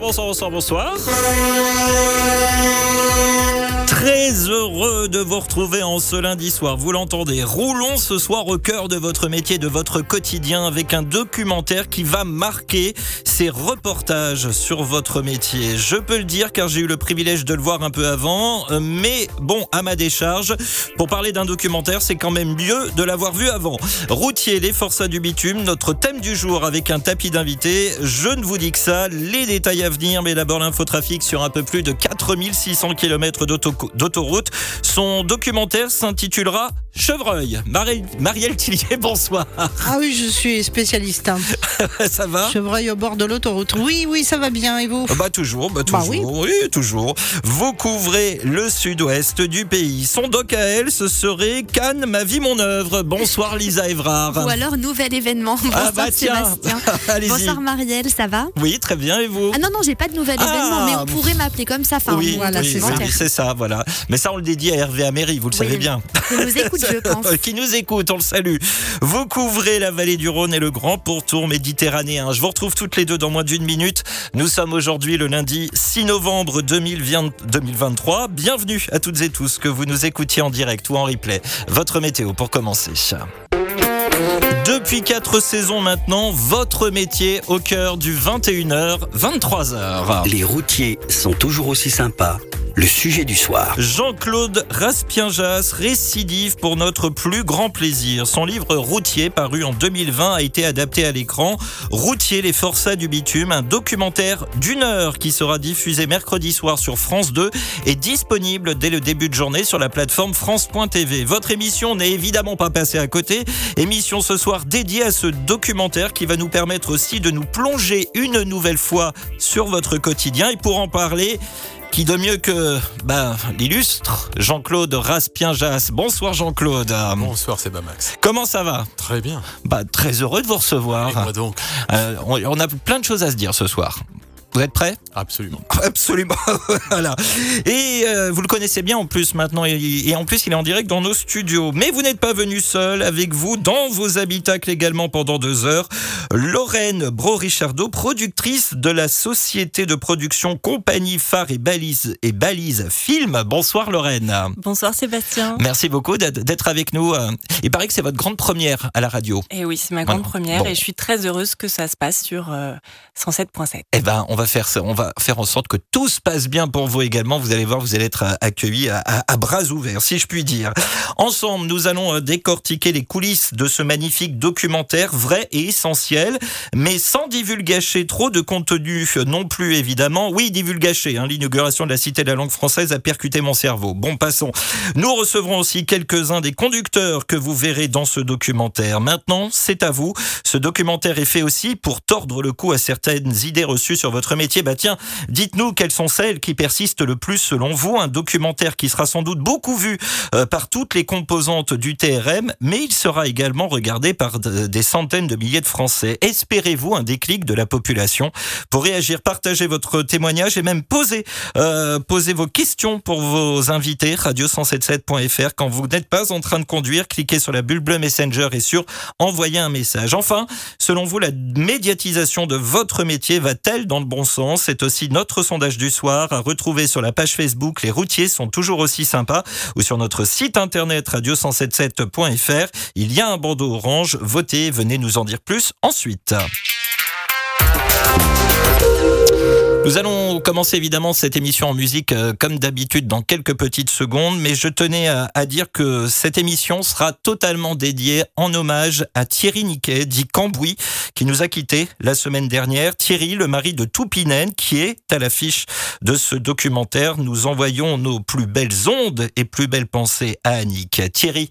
Bonsoir, bonsoir, bonsoir. Très heureux de vous retrouver en ce lundi soir. Vous l'entendez, roulons ce soir au cœur de votre métier, de votre quotidien avec un documentaire qui va marquer ces reportages sur votre métier. Je peux le dire car j'ai eu le privilège de le voir un peu avant, euh, mais bon, à ma décharge, pour parler d'un documentaire, c'est quand même mieux de l'avoir vu avant. Routier, les forçats du bitume, notre thème du jour avec un tapis d'invités. Je ne vous dis que ça, les détails à venir, mais d'abord l'infotrafic sur un peu plus de 4600 km d'autoroute. Son documentaire s'intitulera Chevreuil. Marie- Marielle Tillier, bonsoir. Ah oui, je suis spécialiste. hein. ça va? Chevreuil au bord de l'autoroute. Oui, oui, ça va bien. Et vous? Bah toujours, bah Bah toujours, oui. toujours. Vous couvrez le sud-ouest du pays. Son doc à elle, ce serait Cannes, ma vie, mon œuvre. Bonsoir Lisa Evrard. Ou alors nouvel événement. Bonsoir ah bah tiens, Sébastien. Bonsoir Marielle, ça va? Oui, très bien, et vous? Ah non, non, j'ai pas de nouvel Ah, événement, mais on pourrait m'appeler comme ça. Enfin, oui, voilà, oui, c'est oui, mon c'est ça, voilà. Mais ça, on le dédie à Hervé Améry, vous le savez bien. Qui nous écoute, je pense. qui nous écoute, on le salue. Vous couvrez la vallée du Rhône et le grand pourtour méditerranéen. Je vous retrouve toutes les deux dans moins d'une minute. Nous sommes aujourd'hui le lundi 6 novembre 2020 2023. Bienvenue à toutes et tous que vous nous écoutiez en direct ou en replay. Votre météo pour commencer. Depuis quatre saisons maintenant, votre métier au cœur du 21h, 23h. Les routiers sont toujours aussi sympas. Le sujet du soir. Jean-Claude Raspienjas récidive pour notre plus grand plaisir. Son livre Routier, paru en 2020, a été adapté à l'écran. Routier, les forçats du bitume, un documentaire d'une heure qui sera diffusé mercredi soir sur France 2 et disponible dès le début de journée sur la plateforme France.tv. Votre émission n'est évidemment pas passée à côté. Émission ce soir dédiée à ce documentaire qui va nous permettre aussi de nous plonger une nouvelle fois sur votre quotidien. Et pour en parler, qui de mieux que bah, l'illustre Jean-Claude Raspienjas. Bonsoir Jean-Claude. Bonsoir Max. Comment ça va? Très bien. bah, Très heureux de vous Et recevoir. moi donc? Euh, on, on a plein de choses à se dire ce soir. Vous êtes prêts? Absolument. Absolument. voilà. Et euh, vous le connaissez bien en plus maintenant. Et, et en plus, il est en direct dans nos studios. Mais vous n'êtes pas venu seul. Avec vous, dans vos habitacles également pendant deux heures, Lorraine Bro-Richardot, productrice de la société de production Compagnie Phare et Balise et Balise Film. Bonsoir Lorraine. Bonsoir Sébastien. Merci beaucoup d'être avec nous. Euh, Il paraît que c'est votre grande première à la radio. Et oui, c'est ma grande Voilà. première Bon. et je suis très heureuse que ça se passe sur euh, 107.7. Eh ben, on va faire on va faire en sorte que tout se passe bien pour vous également. Vous allez voir, vous allez être euh, accueillis à bras ouverts, si je puis dire. Ensemble, nous allons euh, décortiquer les coulisses de ce magnifique documentaire vrai et essentiel, mais sans divulgacher trop de contenu euh, non plus évidemment. Oui, divulgacher. Hein, L'inauguration de la Cité de la langue française a percuté mon cerveau. Bon, passons. Nous recevrons aussi quelques-uns des conducteurs que vous verrez dans ce documentaire. Maintenant, c'est à vous. Ce documentaire est fait aussi pour tordre le cou à certaines idées reçues sur votre métier. Bah tiens, dites-nous quelles sont celles qui persistent le plus selon vous. Un documentaire qui sera sans doute beaucoup vu euh, par toutes les composantes du TRM, mais il sera également regardé par de- des centaines de milliers de Français. Espérez-vous un déclic de la population pour réagir, partager votre témoignage et même poser, euh, poser vos questions pour vos invités. Radio177.fr. Quand vous n'êtes pas en train de conduire, cliquez sur la bulle bleue Messenger et sur envoyer un message. Enfin, selon vous, la médiatisation de votre métier va-t-elle dans le bon C'est aussi notre sondage du soir à retrouver sur la page Facebook. Les routiers sont toujours aussi sympas ou sur notre site internet radio177.fr. Il y a un bandeau orange. Votez, venez nous en dire plus ensuite. Nous allons commencer évidemment cette émission en musique euh, comme d'habitude dans quelques petites secondes, mais je tenais à, à dire que cette émission sera totalement dédiée en hommage à Thierry Niquet, dit Cambouis, qui nous a quittés la semaine dernière. Thierry, le mari de Toupinen, qui est à l'affiche de ce documentaire. Nous envoyons nos plus belles ondes et plus belles pensées à Annick. Thierry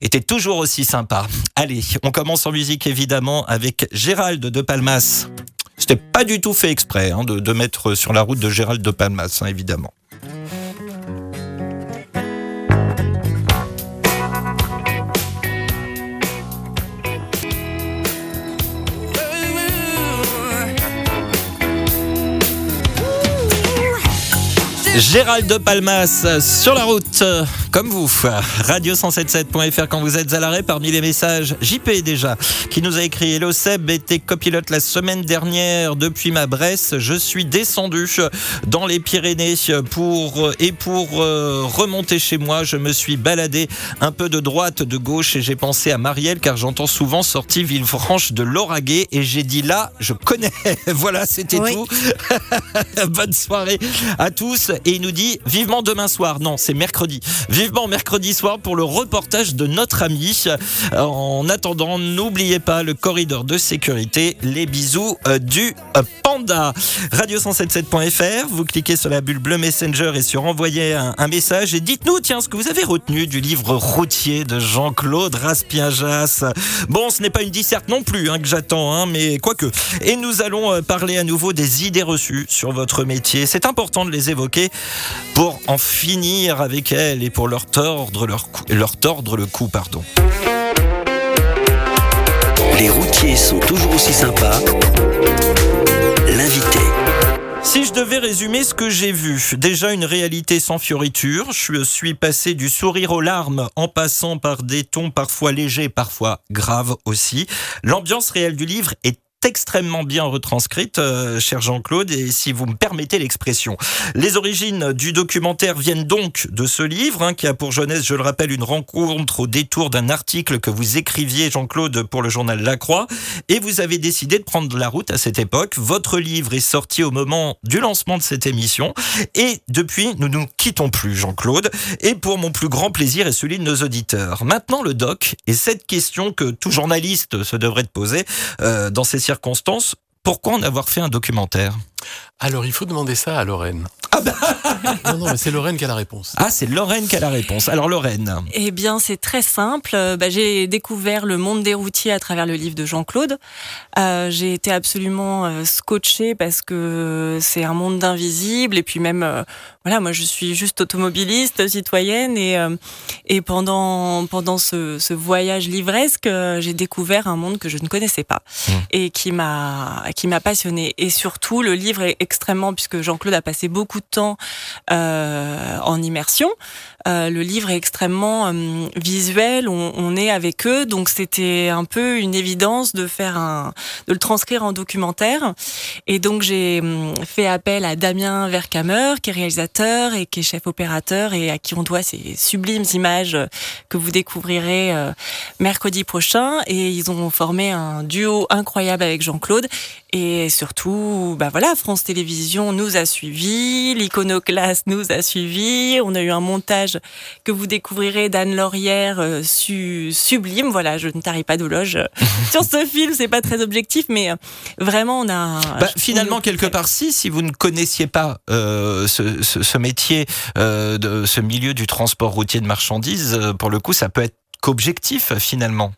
était toujours aussi sympa. Allez, on commence en musique évidemment avec Gérald de Palmas. C'était pas du tout fait exprès hein, de, mettre sur la route de Gérald de Palmas, hein, évidemment. Gérald de Palmas sur la route comme vous. Radio177.fr quand vous êtes à l'arrêt. Parmi les messages, JP déjà, qui nous a écrit Hello Seb était copilote la semaine dernière depuis ma Bresse. Je suis descendu dans les Pyrénées pour et pour euh, remonter chez moi. Je me suis baladé un peu de droite, de gauche et j'ai pensé à Marielle car j'entends souvent sortie Villefranche de Lauragais et j'ai dit là, je connais. voilà, c'était Oui. tout. Bonne soirée à tous. Et il nous dit vivement demain soir. Non, c'est mercredi. Vivement mercredi soir pour le reportage de notre ami. En attendant, n'oubliez pas le corridor de sécurité. Les bisous euh, du euh, panda. Radio177.fr. Vous cliquez sur la bulle bleue Messenger et sur envoyer un, un message et dites-nous, tiens, ce que vous avez retenu du livre routier de Jean-Claude Raspiajas. Bon, ce n'est pas une disserte non plus hein, que j'attends, hein, mais quoique. Et nous allons euh, parler à nouveau des idées reçues sur votre métier. C'est important de les évoquer pour en finir avec elles et pour leur tordre, leur cou- leur tordre le cou. Pardon. Les routiers sont toujours aussi sympas. L'invité. Si je devais résumer ce que j'ai vu, déjà une réalité sans fioriture, je suis passé du sourire aux larmes en passant par des tons parfois légers, parfois graves aussi. L'ambiance réelle du livre est extrêmement bien retranscrite, euh, cher Jean-Claude, et si vous me permettez l'expression. Les origines du documentaire viennent donc de ce livre, hein, qui a pour jeunesse, je le rappelle, une rencontre au détour d'un article que vous écriviez, Jean-Claude, pour le journal La Croix, et vous avez décidé de prendre la route à cette époque. Votre livre est sorti au moment du lancement de cette émission, et depuis, nous ne nous quittons plus, Jean-Claude, et pour mon plus grand plaisir et celui de nos auditeurs. Maintenant, le doc, et cette question que tout journaliste se devrait de poser euh, dans ces pourquoi en avoir fait un documentaire? Alors, il faut demander ça à Lorraine. non, non, mais c'est Lorraine qui a la réponse. Ah, c'est Lorraine qui a la réponse. Alors, Lorraine. Eh bien, c'est très simple. Euh, bah, j'ai découvert le monde des routiers à travers le livre de Jean-Claude. Euh, j'ai été absolument euh, scotchée parce que c'est un monde d'invisibles. Et puis même, euh, voilà, moi, je suis juste automobiliste, citoyenne. Et, euh, et pendant, pendant ce, ce voyage livresque, euh, j'ai découvert un monde que je ne connaissais pas Mmh. et qui m'a qui m'a passionnée. Et surtout, le livre est extrêmement, puisque Jean-Claude a passé beaucoup de temps euh, en immersion. Euh, le livre est extrêmement euh, visuel, on, on est avec eux, donc c'était un peu une évidence de faire un, de le transcrire en documentaire. Et donc j'ai hum, fait appel à Damien Vercamer, qui est réalisateur et qui est chef opérateur et à qui on doit ces sublimes images que vous découvrirez euh, mercredi prochain. Et ils ont formé un duo incroyable avec Jean-Claude. Et surtout, bah voilà, France Télévisions nous a suivis, l'Iconoclaste nous a suivis. On a eu un montage que vous découvrirez d'Anne Laurière euh, su- sublime. Voilà, je ne tarie pas d'ouloge euh, sur ce film, c'est pas très objectif, mais euh, vraiment on a. Bah, finalement, quelque part, si, si vous ne connaissiez pas euh, ce, ce- ce métier, euh, de ce milieu du transport routier de marchandises, euh, pour le coup, ça peut être qu'objectif finalement.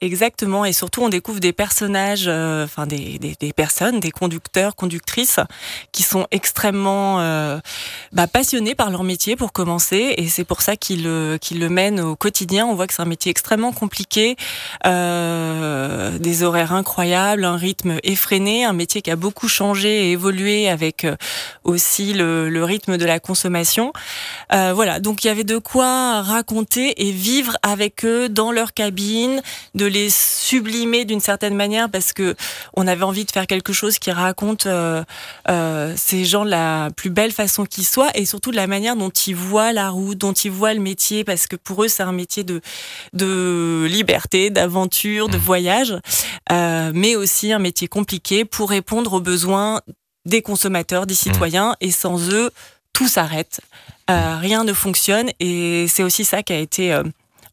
Exactement, et surtout on découvre des personnages, euh, enfin des, des, des personnes, des conducteurs, conductrices, qui sont extrêmement euh, bah, passionnés par leur métier pour commencer, et c'est pour ça qu'ils le, qu'ils le mènent au quotidien. On voit que c'est un métier extrêmement compliqué, euh, des horaires incroyables, un rythme effréné, un métier qui a beaucoup changé et évolué avec euh, aussi le, le rythme de la consommation. Euh, voilà, donc il y avait de quoi raconter et vivre avec eux dans leur cabine, de les sublimer d'une certaine manière parce que on avait envie de faire quelque chose qui raconte euh, euh, ces gens de la plus belle façon qui soit et surtout de la manière dont ils voient la route, dont ils voient le métier parce que pour eux c'est un métier de de liberté, d'aventure, de voyage, euh, mais aussi un métier compliqué pour répondre aux besoins des consommateurs, des citoyens et sans eux tout s'arrête, rien ne fonctionne et c'est aussi ça qui a été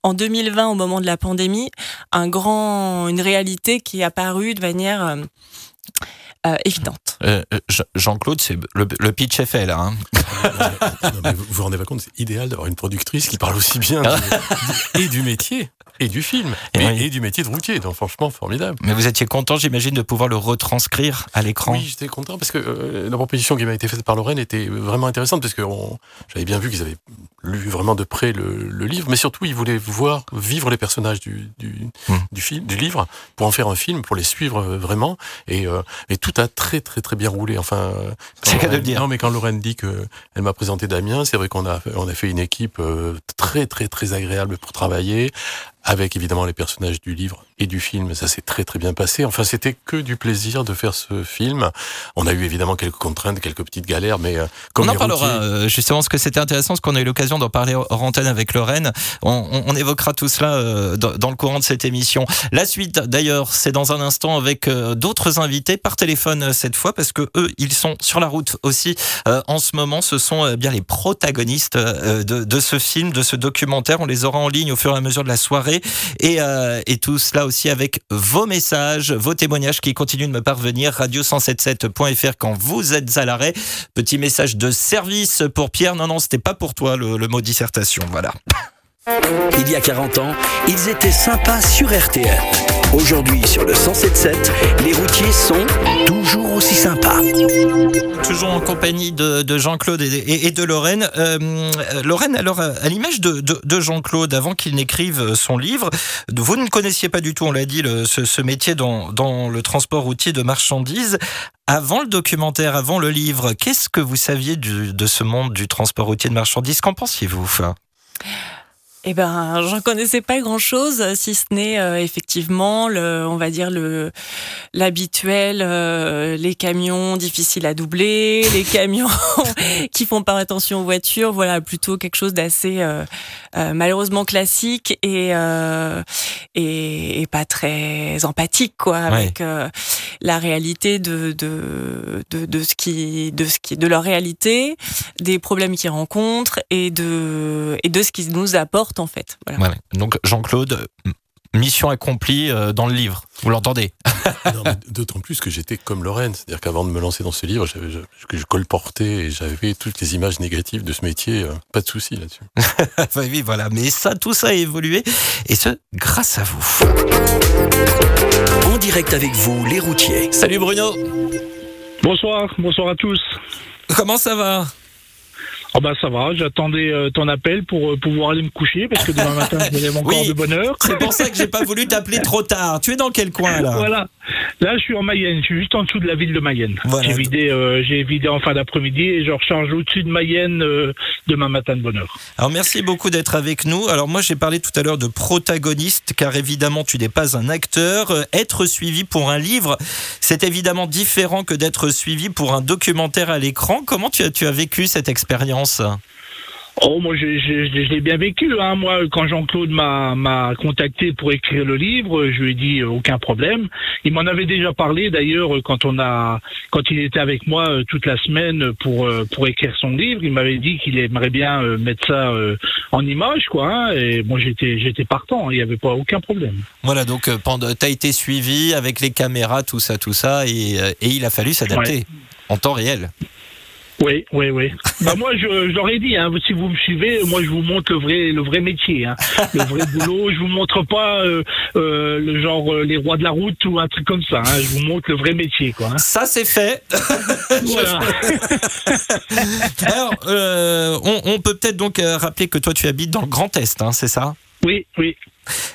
en 2020 au moment de la pandémie un grand une réalité qui est apparue de manière euh, euh, évidente. Euh, euh, Je- Jean-Claude, c'est le, le pitch est fait là. hein. Non, mais vous vous rendez pas compte, c'est idéal d'avoir une productrice qui parle aussi bien du- et du métier et du film, Et et, oui. et du métier de routier. Donc franchement, formidable. Mais vous étiez content, j'imagine, de pouvoir le retranscrire à l'écran. Oui, j'étais content parce que euh, la proposition qui m'a été faite par Lorraine était vraiment intéressante parce que j'avais bien vu qu'ils avaient lu vraiment de près le, le livre, mais surtout ils voulaient voir vivre les personnages du, du, Hmm. du film, du livre, pour en faire un film, pour les suivre euh, vraiment. Et, euh, et tout a très très très bien roulé. Enfin, C'est de le Lorraine- dire. Non, mais quand Lorraine dit que elle m'a présenté Damien, c'est vrai qu'on a on a fait une équipe euh, très très très agréable pour travailler. Avec évidemment les personnages du livre et du film, ça s'est très très bien passé. Enfin, c'était que du plaisir de faire ce film. On a eu évidemment quelques contraintes, quelques petites galères, mais euh, comme on en parlera routiers- euh, justement, parce que c'était intéressant, parce qu'on a eu l'occasion d'en parler hors antenne avec Lorraine. On, on- on évoquera tout cela euh, dans, dans le courant de cette émission. La suite, d'ailleurs, c'est dans un instant avec euh, d'autres invités par téléphone cette fois, parce que eux, ils sont sur la route aussi en ce moment. Ce sont bien les protagonistes de, de ce film, de ce documentaire. On les aura en ligne au fur et à mesure de la soirée, et, euh, tout cela aussi avec vos messages, vos témoignages qui continuent de me parvenir. Radio177.fr quand vous êtes à l'arrêt. Petit message de service pour Pierre. Non, non, c'était pas pour toi le mot dissertation. Voilà. Il y a 40 ans, ils étaient sympas sur RTL. Aujourd'hui, sur le 107.7, les routiers sont toujours aussi sympas. Toujours en compagnie de, de Jean-Claude et, de Lorraine. Euh, euh, Lorraine, alors à à l'image de, de- de Jean-Claude, avant qu'il n'écrive son livre, vous ne connaissiez pas du tout, on l'a dit, ce, métier dans, le transport routier de marchandises. Avant le documentaire, avant le livre, qu'est-ce que vous saviez de ce monde du transport routier de marchandises? Qu'en pensiez-vous Eh ben, j'en connaissais pas grand-chose, si ce n'est euh, effectivement, le, on va dire le l'habituel, euh, les camions difficiles à doubler, les camions qui font pas attention aux voitures, voilà, plutôt quelque chose d'assez euh, euh, malheureusement classique et, euh, et et pas très empathique, quoi, avec euh, la réalité de de, de de ce qui de ce qui de leur réalité, des problèmes qu'ils rencontrent et de et de ce qu'ils nous en fait. Voilà. Voilà. Donc Jean-Claude, mission accomplie euh, dans le livre. Vous l'entendez D'autant plus que j'étais comme Lorraine, c'est-à-dire qu'avant de me lancer dans ce livre, j'avais, je, colportais et j'avais toutes les images négatives de ce métier. euh, pas de souci là-dessus. Enfin, oui, voilà. Mais ça, tout ça a évolué. Et ce, grâce à vous. En direct avec vous, les routiers. Salut Bruno. Bonsoir, bonsoir à tous. Comment ça va? Ah bah ça va, j'attendais euh, ton appel pour euh, pouvoir aller me coucher parce que demain matin je me lève encore Oui. de bonne heure. C'est pour ça que j'ai pas voulu t'appeler trop tard. Tu es dans quel coin là? Voilà. Là je suis en Mayenne, je suis juste en dessous de la ville de Mayenne. Voilà. J'ai vidé, euh, j'ai vidé en fin d'après-midi et je recharge au-dessus de Mayenne euh, demain matin de bonne heure. Alors merci beaucoup d'être avec nous. Alors moi j'ai parlé tout à l'heure de protagoniste car évidemment tu n'es pas un acteur. Euh, Être suivi pour un livre, c'est évidemment différent que d'être suivi pour un documentaire à l'écran. Comment tu as, tu as vécu cette expérience? Oh, moi, je, je, je- je l'ai bien vécu. Hein. Moi, quand Jean-Claude m'a, m'a contacté pour écrire le livre, je lui ai dit euh, aucun problème. Il m'en avait déjà parlé d'ailleurs euh, quand on a, quand il était avec moi euh, toute la semaine pour euh, pour écrire son livre. Il m'avait dit qu'il aimerait bien mettre ça en image, quoi. hein. Et moi, j'étais j'étais partant. Il n'y avait pas aucun problème. Voilà donc pendant t'as été suivi avec les caméras tout ça tout ça et, et il a fallu s'adapter en temps réel. Oui, oui, oui. bah moi, je, je leur ai dit, hein, si vous me suivez, moi, je vous montre le vrai, le vrai métier, hein, le vrai boulot. Je vous montre pas euh, euh, le genre euh, les rois de la route ou un truc comme ça. Hein, je vous montre le vrai métier, quoi. hein. Ça c'est fait. Voilà. Alors euh, on, on peut peut-être donc euh, rappeler que toi tu habites dans le Grand Est, hein, c'est ça? Oui, oui.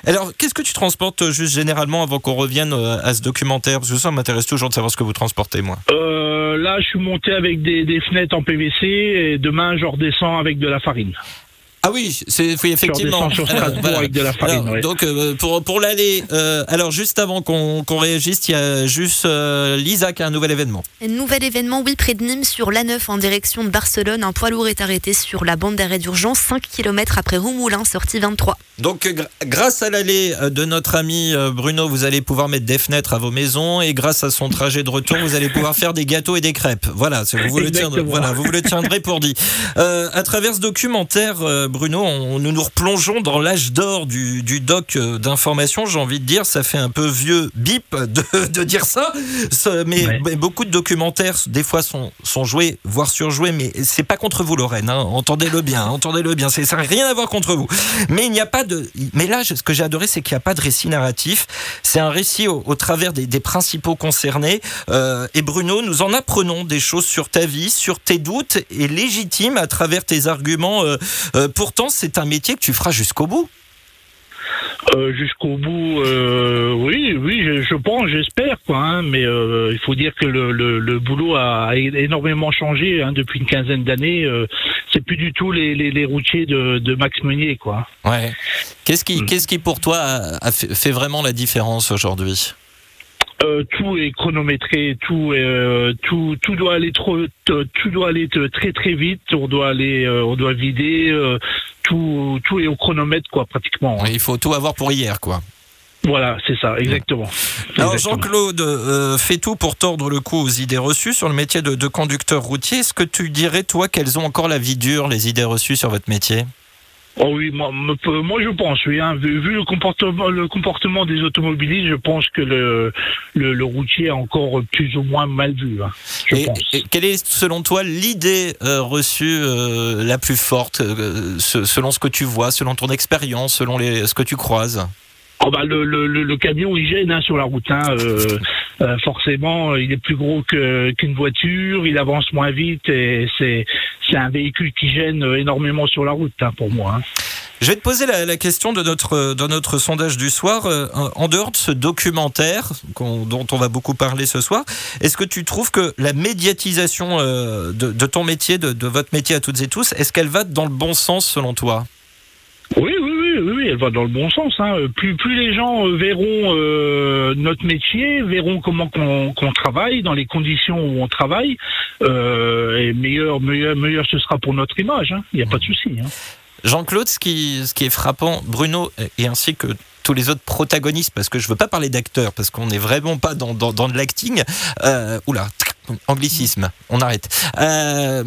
Alors, qu'est-ce que tu transportes euh, juste généralement avant qu'on revienne euh, à ce documentaire? Parce que ça m'intéresse toujours de savoir ce que vous transportez, moi. Euh, là, je suis monté avec des, des fenêtres en PVC et demain, je redescends avec de la farine. Ah oui, c'est oui, effectivement. sur Alors, Strasbourg avec de la farine, Alors, ouais. Donc, euh, pour, pour l'aller, euh, alors juste avant qu'on qu'on réagisse, il y a juste euh, Lisa qui a un nouvel événement. Un nouvel événement, oui, près de Nîmes, sur l'A9 en direction de Barcelone. Un poids lourd est arrêté sur la bande d'arrêt d'urgence, 5 km après Roumoulin, sortie 23. Donc, euh, gr- grâce à l'allée euh, de notre ami euh, Bruno, vous allez pouvoir mettre des fenêtres à vos maisons et grâce à son trajet de retour, vous allez pouvoir faire des gâteaux et des crêpes. Voilà, c'est- vous, vous le tiendrez, voilà, vous vous le tiendrez pour dit. Euh, à travers ce documentaire, euh, Bruno, on, nous nous replongeons dans l'âge d'or du, du doc euh, d'information. J'ai envie de dire, ça fait un peu vieux bip de, de dire ça. Mais, Ouais. mais beaucoup de documentaires, des fois, sont, sont joués, voire surjoués. Mais c'est pas contre vous, Lorraine. hein. Entendez-le bien, entendez-le bien. Ça n'a rien à voir contre vous. Mais il n'y a pas de. Mais là, ce que j'ai adoré, c'est qu'il n'y a pas de récit narratif. C'est un récit au, au travers des, des principaux concernés. Euh, et Bruno, nous en apprenons des choses sur ta vie, sur tes doutes et légitimes à travers tes arguments. Euh, euh, pourtant, c'est un métier que tu feras jusqu'au bout. Euh, Jusqu'au bout, euh, oui, oui, je, je pense, j'espère, quoi. hein, mais euh, il faut dire que le, le, le boulot a énormément changé hein, depuis une quinzaine d'années. c'est plus du tout les, les, les routiers de, de Max Meunier, quoi. Ouais. Qu'est-ce qui, Mm. qu'est-ce qui pour toi a, a fait, fait vraiment la différence aujourd'hui? Euh, tout est chronométré, tout, est, euh, tout, tout doit aller trop, t- tout doit aller t- très très vite. On doit aller, euh, on doit vider. tout, tout est au chronomètre, quoi, pratiquement. hein. Il faut tout avoir pour hier, quoi. Voilà, c'est ça, exactement. Alors Exactement. Jean-Claude euh, fait tout pour tordre le cou aux idées reçues sur le métier de, de conducteur routier. Est-ce que tu dirais, toi, qu'elles ont encore la vie dure, les idées reçues sur votre métier? Oh oui, moi, moi je pense, oui. Hein, vu, vu le comportement, le comportement des automobilistes, je pense que le, le, le routier est encore plus ou moins mal vu. Hein, je et, pense. et quelle est, selon toi, l'idée euh, reçue euh, la plus forte, euh, ce- selon ce que tu vois, selon ton expérience, selon les, ce que tu croises? Oh bah le, le, le, le camion il gêne hein, sur la route. Hein, euh, euh, forcément, il est plus gros que- qu'une voiture, il avance moins vite et c'est c'est un véhicule qui gêne énormément sur la route hein, pour moi. hein. Je vais te poser la, la question de notre, de notre sondage du soir. Euh, en dehors de ce documentaire dont on va beaucoup parler ce soir, est-ce que tu trouves que la médiatisation euh, de, de ton métier, de, de votre métier à toutes et tous, est-ce qu'elle va dans le bon sens selon toi? Oui, oui, oui, elle va dans le bon sens. Hein. Plus, plus les gens euh, verront euh, notre métier, verront comment qu'on travaille, dans les conditions où on travaille, euh, et meilleur, meilleur, meilleur ce sera pour notre image. hein. Il n'y a pas de souci. Hein. Jean-Claude, ce qui, est frappant, Bruno, et ainsi que tous les autres protagonistes, parce que je veux pas parler d'acteurs, parce qu'on n'est vraiment pas dans, dans, dans de l'acting. Euh, oula, anglicisme, on arrête. Euh,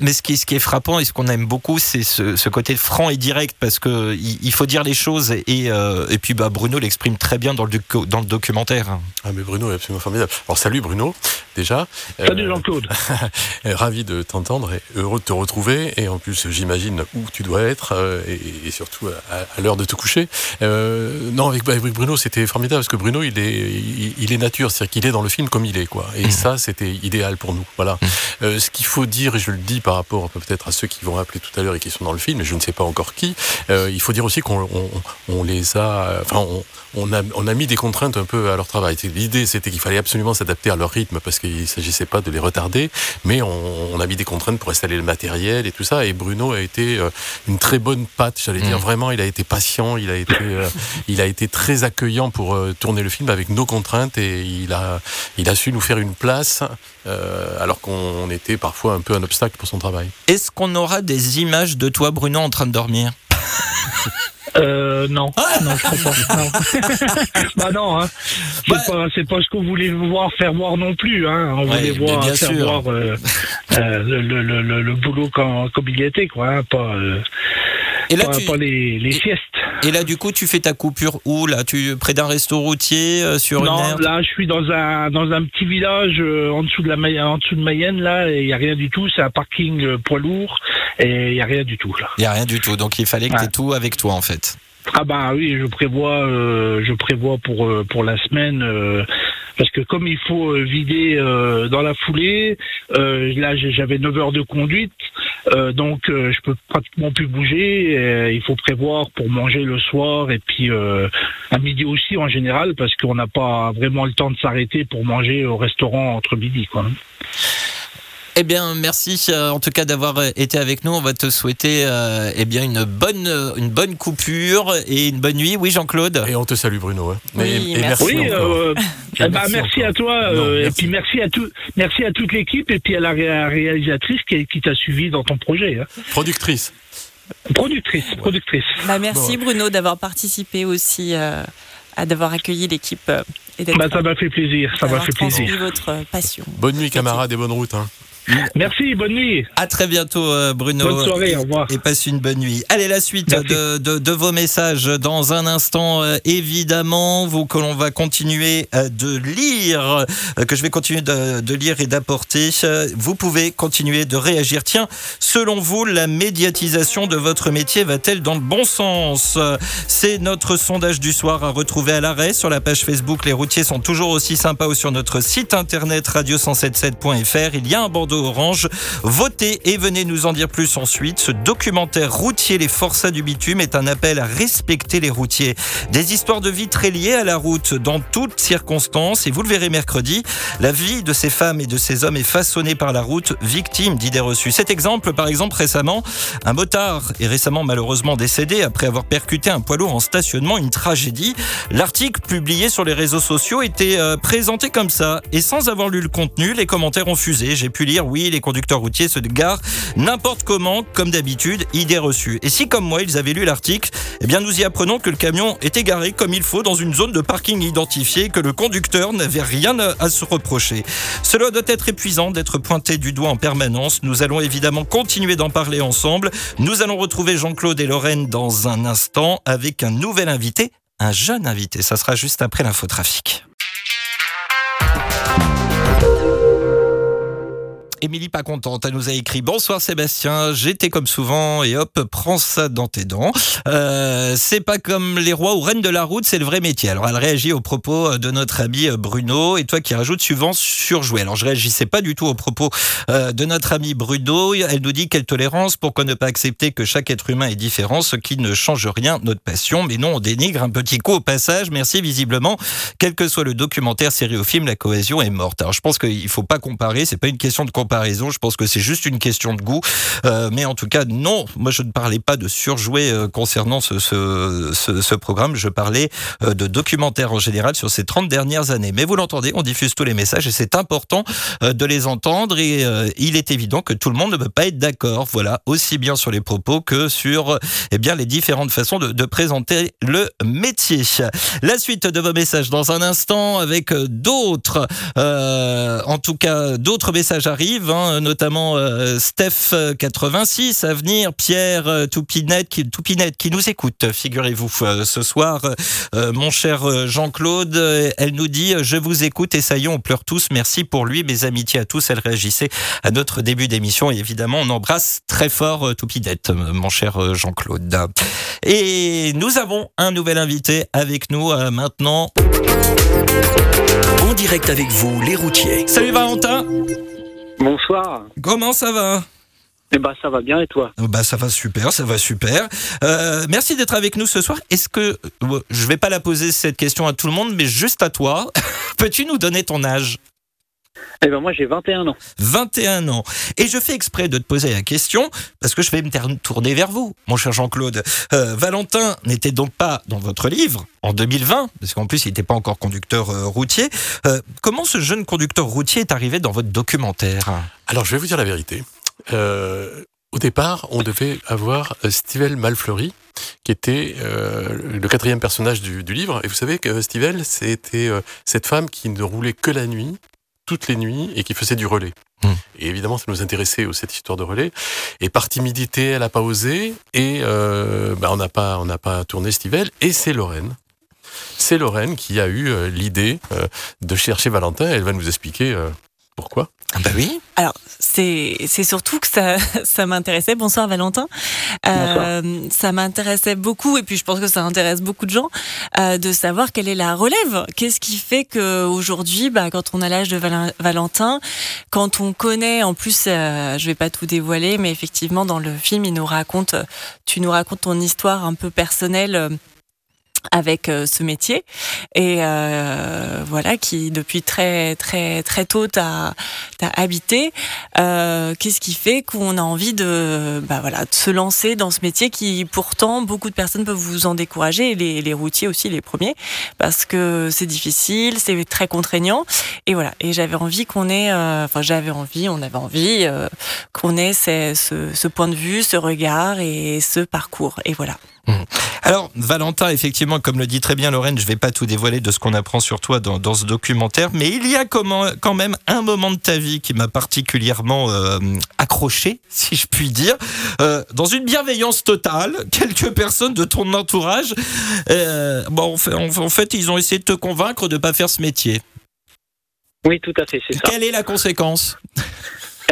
mais ce qui, ce qui est frappant et ce qu'on aime beaucoup, c'est ce, ce côté franc et direct, parce que il, il faut dire les choses. Et, euh, et puis bah, Bruno l'exprime très bien dans le, docu- dans le documentaire. Ah mais Bruno est absolument formidable. Alors salut Bruno, déjà. Salut Euh, Jean-Claude. ravi de t'entendre et heureux de te retrouver. Et en plus, j'imagine où tu dois être euh, et, et surtout à, à l'heure de te coucher. Euh, non, avec, avec Bruno, c'était formidable parce que Bruno, il est, il, il est nature, c'est-à-dire qu'il est dans le film comme il est, quoi. Et Mhm. ça, c'était idéal pour nous. Voilà. Mhm. Euh, ce qu'il faut dire, et je le dis par rapport peut-être à ceux qui vont appeler tout à l'heure et qui sont dans le film, je ne sais pas encore qui, euh, il faut dire aussi qu'on on, on les a, enfin, on, on a, on a mis des contraintes un peu à leur travail. L'idée, c'était qu'il fallait absolument s'adapter à leur rythme parce qu'il ne s'agissait pas de les retarder, mais on, on a mis des contraintes pour installer le matériel et tout ça. Et Bruno a été euh, une très bonne patte, j'allais dire. Mhm. Vraiment, il a été patient, il a été, euh, il a été très accueillant pour euh, tourner le film avec nos contraintes et il a, il a su nous faire une place euh, alors qu'on était parfois un peu un obstacle pour son travail. Est-ce qu'on aura des images de toi, Bruno, en train de dormir? Euh, non, non, je crois pas. Non. bah non, hein. c'est Ouais. pas, ce qu'on voulait voir faire voir non plus. Hein. On Ouais, voulait voir faire sûr. voir euh, euh, le, le, le, le- le boulot comme, comme il était, quoi. Hein. Pas, euh, Et là, pas, tu, pas les, les siestes. et là, du coup, tu fais ta coupure où là? Tu près d'un resto routier euh, sur une Non, aire? là, je suis dans un dans un petit village euh, en dessous de la May- en dessous de Mayenne là, et il y a rien du tout. C'est un parking euh, poids lourd et il y a rien du tout. Il n'y a rien du tout, donc il fallait que tu Ouais. aies tout avec toi en fait. Ah bah oui, je prévois, euh, je prévois pour euh, pour la semaine euh, parce que comme il faut vider euh, dans la foulée, euh, là j'avais 9 heures de conduite, euh, donc euh, je peux pratiquement plus bouger. et il faut prévoir pour manger le soir et puis euh, à midi aussi en général parce qu'on n'a pas vraiment le temps de s'arrêter pour manger au restaurant entre midi quoi. Eh bien, merci euh, en tout cas d'avoir euh, été avec nous. On va te souhaiter euh, eh bien une bonne une bonne coupure et une bonne nuit. Oui, Jean-Claude. Et on te salue Bruno. hein. Oui, et, et merci. merci Oui, encore. euh, Merci merci, encore. à toi Non, euh, et merci. puis merci à tout, merci à toute l'équipe et puis à la ré- réalisatrice qui, qui t'a suivi dans ton projet. hein. Productrice. Productrice, productrice. Bah, merci Bon. Bruno d'avoir participé aussi, euh, à d'avoir accueilli l'équipe euh, et Bah, ça m'a fait plaisir, ça m'a d'avoir fait plaisir. votre passion. Bonne nuit camarades et bonne route. hein. Merci, bonne nuit. À très bientôt, euh, Bruno. Bonne soirée, au revoir. Et passe une bonne nuit. Allez, la suite de, de, de vos messages dans un instant, euh, évidemment, vous que l'on va continuer euh, de lire, que je vais continuer de, de lire et d'apporter. Vous pouvez continuer de réagir. Tiens, selon vous, la médiatisation de votre métier va-t-elle dans le bon sens? C'est notre sondage du soir à retrouver à l'arrêt sur la page Facebook. Les routiers sont toujours aussi sympas ou sur notre site internet radio177.fr. Il y a un bandeau orange. Votez et venez nous en dire plus ensuite. Ce documentaire routier Les Forçats du bitume est un appel à respecter les routiers. Des histoires de vie très liées à la route dans toutes circonstances. Et vous le verrez mercredi, la vie de ces femmes et de ces hommes est façonnée par la route, victime d'idées reçues. Cet exemple, par exemple, récemment, un motard est récemment malheureusement décédé après avoir percuté un poids lourd en stationnement, une tragédie. L'article publié sur les réseaux sociaux était euh, présenté comme ça. Et sans avoir lu le contenu, les commentaires ont fusé. J'ai pu lire, oui, les conducteurs routiers se garent n'importe comment, comme d'habitude, idée reçue. Et si, comme moi, ils avaient lu l'article, eh bien, nous y apprenons que le camion était garé comme il faut dans une zone de parking identifiée, que le conducteur n'avait rien à se reprocher. Cela doit être épuisant d'être pointé du doigt en permanence. Nous allons évidemment continuer d'en parler ensemble. Nous allons retrouver Jean-Claude et Lorraine dans un instant avec un nouvel invité, un jeune invité. Ça sera juste après l'infotrafic. Émilie pas contente, elle nous a écrit Bonsoir Sébastien, j'étais comme souvent et hop, prends ça dans tes dents. Euh, c'est pas comme les rois ou reines de la route, c'est le vrai métier. Alors elle réagit aux propos de notre ami Bruno et toi qui rajoutes suivant surjoué. Alors je réagissais pas du tout aux propos euh, de notre ami Bruno. Elle nous dit quelle tolérance, pourquoi ne pas accepter que chaque être humain est différent, ce qui ne change rien notre passion. Mais non, on dénigre un petit coup au passage. Merci visiblement. Quel que soit le documentaire, série ou film, la cohésion est morte. Alors je pense qu'il faut pas comparer, c'est pas une question de comparaison. Je pense que c'est juste une question de goût. Euh, mais en tout cas, non, moi je ne parlais pas de surjouer euh, concernant ce, programme. Je parlais euh, de documentaire en général sur ces 30 dernières années. Mais vous l'entendez, on diffuse tous les messages et c'est important de les entendre. Et il est évident que tout le monde ne peut pas être d'accord. Voilà, aussi bien sur les propos que sur eh bien, les différentes façons de, de présenter le métier. La suite de vos messages dans un instant avec d'autres, en tout cas, d'autres messages arrivent, hein, notamment euh, Steph86 à venir, Pierre euh, qui, Toupinette qui nous écoute, figurez-vous, euh, ce soir. Euh, mon cher euh, Jean-Claude, euh, elle nous dit Je vous écoute et ça y est, on pleure tous. Merci pour lui, mes amitiés à tous. Elle réagissait à notre début d'émission et évidemment, on embrasse très fort euh, Toupinette, euh, mon cher euh, Jean-Claude. Et nous avons un nouvel invité avec nous euh, maintenant. En direct avec vous, les routiers. Salut Valentin, Bonsoir. comment ça va? Eh ben ça va bien et toi? Bah ça va super, ça va super. Euh, merci d'être avec nous ce soir. Est-ce que euh, je vais pas la poser cette question à tout le monde, mais juste à toi, peux-tu nous donner ton âge? Eh ben moi j'ai 21 ans. 21 ans. Et je fais exprès de te poser la question parce que je vais me tourner vers vous, mon cher Jean-Claude. Euh, Valentin n'était donc pas dans votre livre en 2020, parce qu'en plus il n'était pas encore conducteur euh, routier. Euh, comment ce jeune conducteur routier est arrivé dans votre documentaire? Alors, je vais vous dire la vérité. Euh, au départ, on devait avoir Stivell Malfleury, qui était euh, le quatrième personnage du, du livre. Et vous savez que Stivell, c'était euh, cette femme qui ne roulait que la nuit, toutes les nuits, et qui faisait du relais. Hmm. Et évidemment, ça nous intéressait, cette histoire de relais. Et par timidité, elle n'a pas osé, et euh, bah, on n'a pas, on n'a pas tourné Stivell, et c'est Lorraine. C'est Lorraine qui a eu euh, l'idée euh, de chercher Valentin. Elle va nous expliquer pourquoi? Ah bah oui. Alors, c'est c'est surtout que ça, ça m'intéressait. Bonsoir Valentin. Euh, ça m'intéressait beaucoup, et puis je pense que ça intéresse beaucoup de gens, euh, de savoir quelle est la relève. Qu'est-ce qui fait qu'aujourd'hui, bah, quand on a l'âge de Val- Valentin, quand on connaît, en plus, euh, je vais pas tout dévoiler, mais effectivement, dans le film, il nous raconte, tu nous racontes ton histoire un peu personnelle. Avec euh, ce métier. Et euh, voilà qui depuis très très très tôt t'a t'as habité. Euh, qu'est-ce qui fait qu'on a envie de bah voilà de se lancer dans ce métier qui pourtant beaucoup de personnes peuvent vous en décourager les, les routiers aussi les premiers parce que c'est difficile c'est très contraignant. Et voilà. Et j'avais envie qu'on ait enfin j'avais envie on avait envie qu'on ait ces- ce, ce point de vue ce regard et ce parcours. Et voilà Alors, Valentin, effectivement, comme le dit très bien Lorraine, je vais pas tout dévoiler de ce qu'on apprend sur toi dans, dans ce documentaire, mais il y a quand même un moment de ta vie qui m'a particulièrement euh, accroché, si je puis dire, euh, dans une bienveillance totale. Quelques personnes de ton entourage, euh, bon, en fait, en- en fait, ils ont essayé de te convaincre de pas faire ce métier. Oui, tout à fait, c'est ça. Quelle est la conséquence?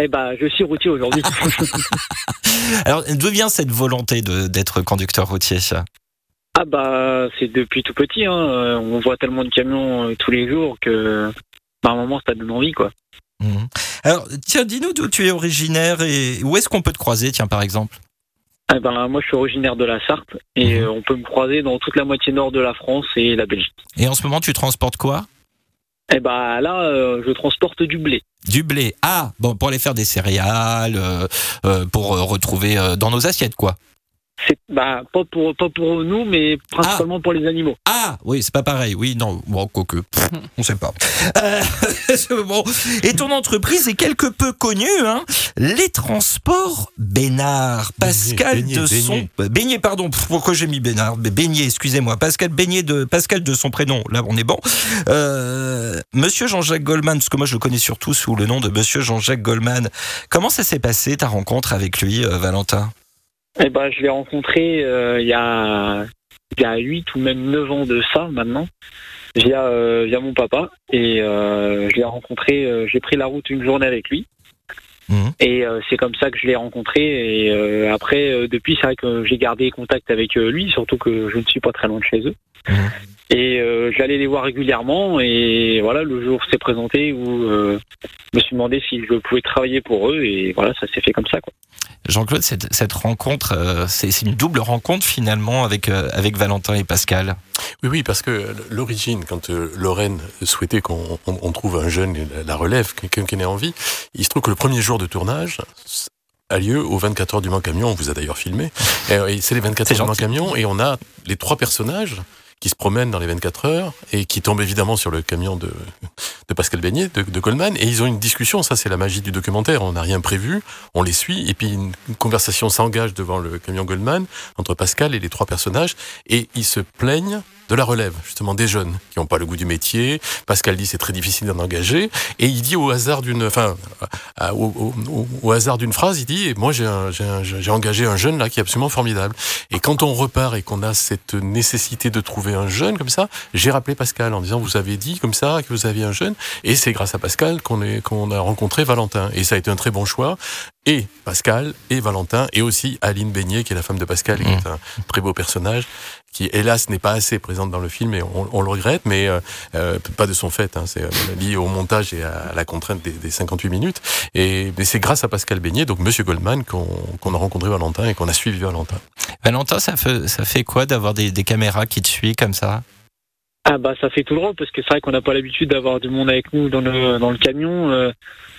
Eh ben, je suis routier aujourd'hui. Alors, d'où vient cette volonté de- d'être conducteur routier ah bah, c'est depuis tout petit. Hein. On voit tellement de camions euh, tous les jours que, bah, à un moment, ça donne envie, quoi. Mhm. Alors, tiens, dis-nous d'où tu es originaire et où est-ce qu'on peut te croiser, tiens, par exemple? Eh ben, moi, je suis originaire de la Sarthe et Mhm. euh, on peut me croiser dans toute la moitié nord de la France et la Belgique. Et en ce moment, tu transportes quoi? Eh ben, là, euh, je transporte du blé. Du blé. Ah, bon, pour aller faire des céréales, euh, euh, pour retrouver dans nos assiettes, quoi. C'est bah, pas pour pas pour nous, mais principalement pour les animaux. Ah, oui, c'est pas pareil. Oui, non, bon, quoique, pff, on sait pas. Euh, bon. Et ton entreprise est quelque peu connue, hein Les transports Bénard. Pascal Beignet, de son... Beignet, pardon, pff, pourquoi j'ai mis Bénard? Beignet, excusez-moi. Pascal Beignet de... Pascal de son prénom, là, on est bon. Euh, Monsieur Jean-Jacques Goldman, parce que moi, je le connais surtout sous le nom de Monsieur Jean-Jacques Goldman. Comment ça s'est passé, ta rencontre avec lui, euh, Valentin? Eh ben, je l'ai rencontré euh, il y a il y a 8 ou même 9 ans de ça maintenant, via euh, via mon papa et euh, je l'ai rencontré. euh, J'ai pris la route une journée avec lui. Mhm. Et c'est comme ça que je l'ai rencontré. Et après, depuis, c'est vrai que j'ai gardé contact avec lui, surtout que je ne suis pas très loin de chez eux. Mhm. Et j'allais les voir régulièrement. Et voilà, le jour s'est présenté où je me suis demandé si je pouvais travailler pour eux. Et voilà, ça s'est fait comme ça. Quoi. Jean-Claude, cette, cette rencontre, euh, c'est une double rencontre finalement avec, euh, avec Valentin et Pascal. Oui, oui, parce que l'origine, quand euh, Lorraine souhaitait qu'on on- on trouve un jeune, la- la relève, quelqu'un qui en ait envie, il se trouve que le premier jour de tournage a lieu aux 24 heures du Mans Camion, on vous a d'ailleurs filmé, c'est les 24 C'est heures du Mans. Camion, et on a les trois personnages qui se promènent dans les 24 heures et qui tombent évidemment sur le camion de, de Pascal Beignet, de, de Goldman, et ils ont une discussion, ça c'est la magie du documentaire, on n'a rien prévu, on les suit, et puis une conversation s'engage devant le camion Goldman, entre Pascal et les trois personnages, et ils se plaignent de la relève, justement des jeunes qui n'ont pas le goût du métier. Pascal dit c'est très difficile d'en engager, et il dit au hasard d'une, enfin, au, au- au- au hasard d'une phrase, il dit moi j'ai un- j'ai un- j'ai engagé un jeune là qui est absolument formidable. Et quand on repart et qu'on a cette nécessité de trouver un jeune comme ça, j'ai rappelé Pascal en disant vous avez dit comme ça que vous aviez un jeune, et c'est grâce à Pascal qu'on est qu'on a rencontré Valentin, et ça a été un très bon choix. Et Pascal et Valentin et aussi Aline Beignet qui est la femme de Pascal et qui est un très beau personnage qui hélas n'est pas assez présente dans le film et on, on le regrette mais euh, euh, pas de son fait hein, c'est lié au montage et à la contrainte des, des 58 minutes et mais c'est grâce à Pascal Beignet donc Monsieur Goldman qu'on qu'on a rencontré Valentin et qu'on a suivi Valentin Valentin, ça fait, ça fait quoi d'avoir des, des caméras qui te suivent comme ça? Ah bah ça fait tout le rôle parce que c'est vrai qu'on n'a pas l'habitude d'avoir du monde avec nous dans le dans le camion. Euh,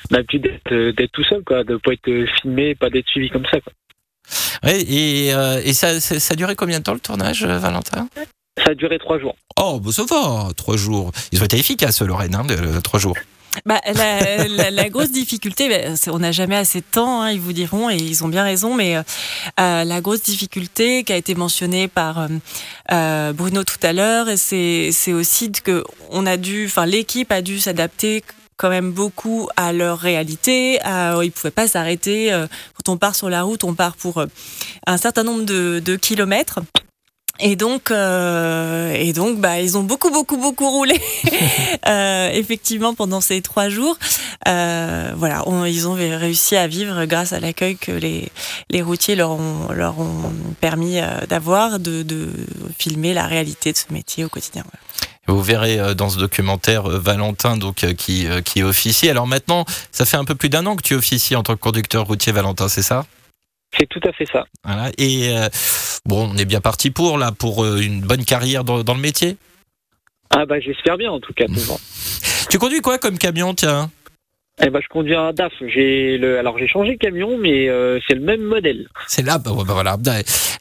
on a l'habitude d'être euh, d'être tout seul quoi, de pas être euh, filmé, pas d'être suivi comme ça. Quoi. Ouais, Et, euh, et ça, ça, ça a duré combien de temps le tournage, euh, Valentin? Ça a duré trois jours. Oh, bah ça va, trois jours. Ils ont été efficaces, Lorraine, hein, de- de- trois jours. Bah, la, la- la grosse difficulté, bah, on n'a jamais assez de temps, hein, ils vous diront, et ils ont bien raison, mais euh, la grosse difficulté qui a été mentionnée par euh, Bruno tout à l'heure, et c'est c'est aussi que on a dû, enfin l'équipe a dû s'adapter quand même beaucoup à leur réalité. À, ils pouvaient pas s'arrêter. euh, Quand on part sur la route, on part pour euh, un certain nombre de, de kilomètres. Et donc, euh, et donc, bah, ils ont beaucoup, beaucoup, beaucoup roulé, euh, effectivement, pendant ces trois jours. Euh, voilà, on- ils ont réussi à vivre grâce à l'accueil que les, les routiers leur ont, leur ont permis d'avoir, de, de filmer la réalité de ce métier au quotidien. Vous verrez euh, dans ce documentaire euh, Valentin donc euh, qui, qui officie. Alors maintenant, ça fait un peu plus d'un an que tu officies en tant que conducteur routier, Valentin, c'est ça? C'est tout à fait ça. Voilà. Et euh, bon, on est bien parti pour là, pour une bonne carrière dans, dans le métier? Ah bah j'espère bien en tout cas. Tu conduis quoi comme camion, tiens? Eh bah je conduis un DAF. J'ai le, alors j'ai changé de camion, mais euh, c'est le même modèle. C'est là, bah, bah, voilà.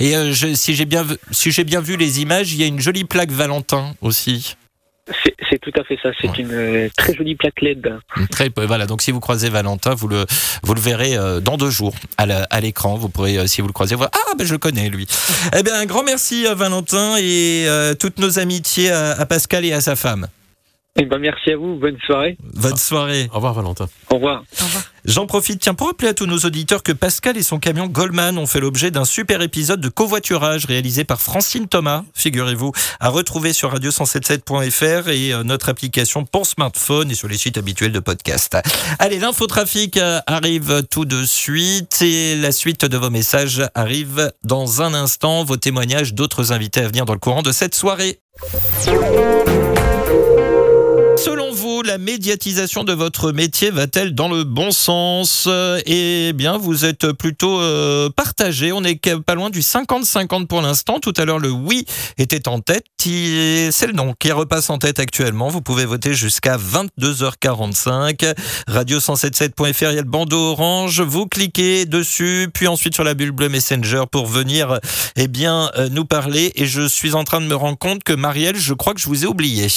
Et euh, je- si j'ai bien, vu- si j'ai bien vu les images, il y a une jolie plaque Valentin aussi. C'est C'est tout à fait ça. C'est une euh, très jolie plaque LED. Très, voilà, donc si vous croisez Valentin, vous le, vous le verrez euh, dans deux jours à la- à l'écran. Vous pourrez, euh, si vous le croisez, voir Ah, ben je le connais, lui. eh bien, un grand merci, euh, Valentin, et euh, toutes nos amitiés à, à Pascal et à sa femme. Eh ben, merci à vous. Bonne soirée. Bonne soirée. Au revoir Valentin. Au revoir. J'en profite, tiens, pour rappeler à tous nos auditeurs que Pascal et son camion Goldman ont fait l'objet d'un super épisode de covoiturage réalisé par Francine Thomas, figurez-vous, à retrouver sur radio177.fr et euh, notre application pour smartphone et sur les sites habituels de podcast. Allez, l'infotrafic euh, arrive tout de suite et la suite de vos messages arrive dans un instant. Vos témoignages d'autres invités à venir dans le courant de cette soirée. La médiatisation de votre métier va-t-elle dans le bon sens? Eh bien, vous êtes plutôt euh, partagé. On n'est pas loin du 50-50 pour l'instant. Tout à l'heure, le oui était en tête. C'est le non qui repasse en tête actuellement. Vous pouvez voter jusqu'à 22h45. Radio177.fr, il y a le bandeau orange. Vous cliquez dessus, puis ensuite sur la bulle bleue Messenger pour venir eh bien, euh, nous parler. Et je suis en train de me rendre compte que Marielle, je crois que je vous ai oublié.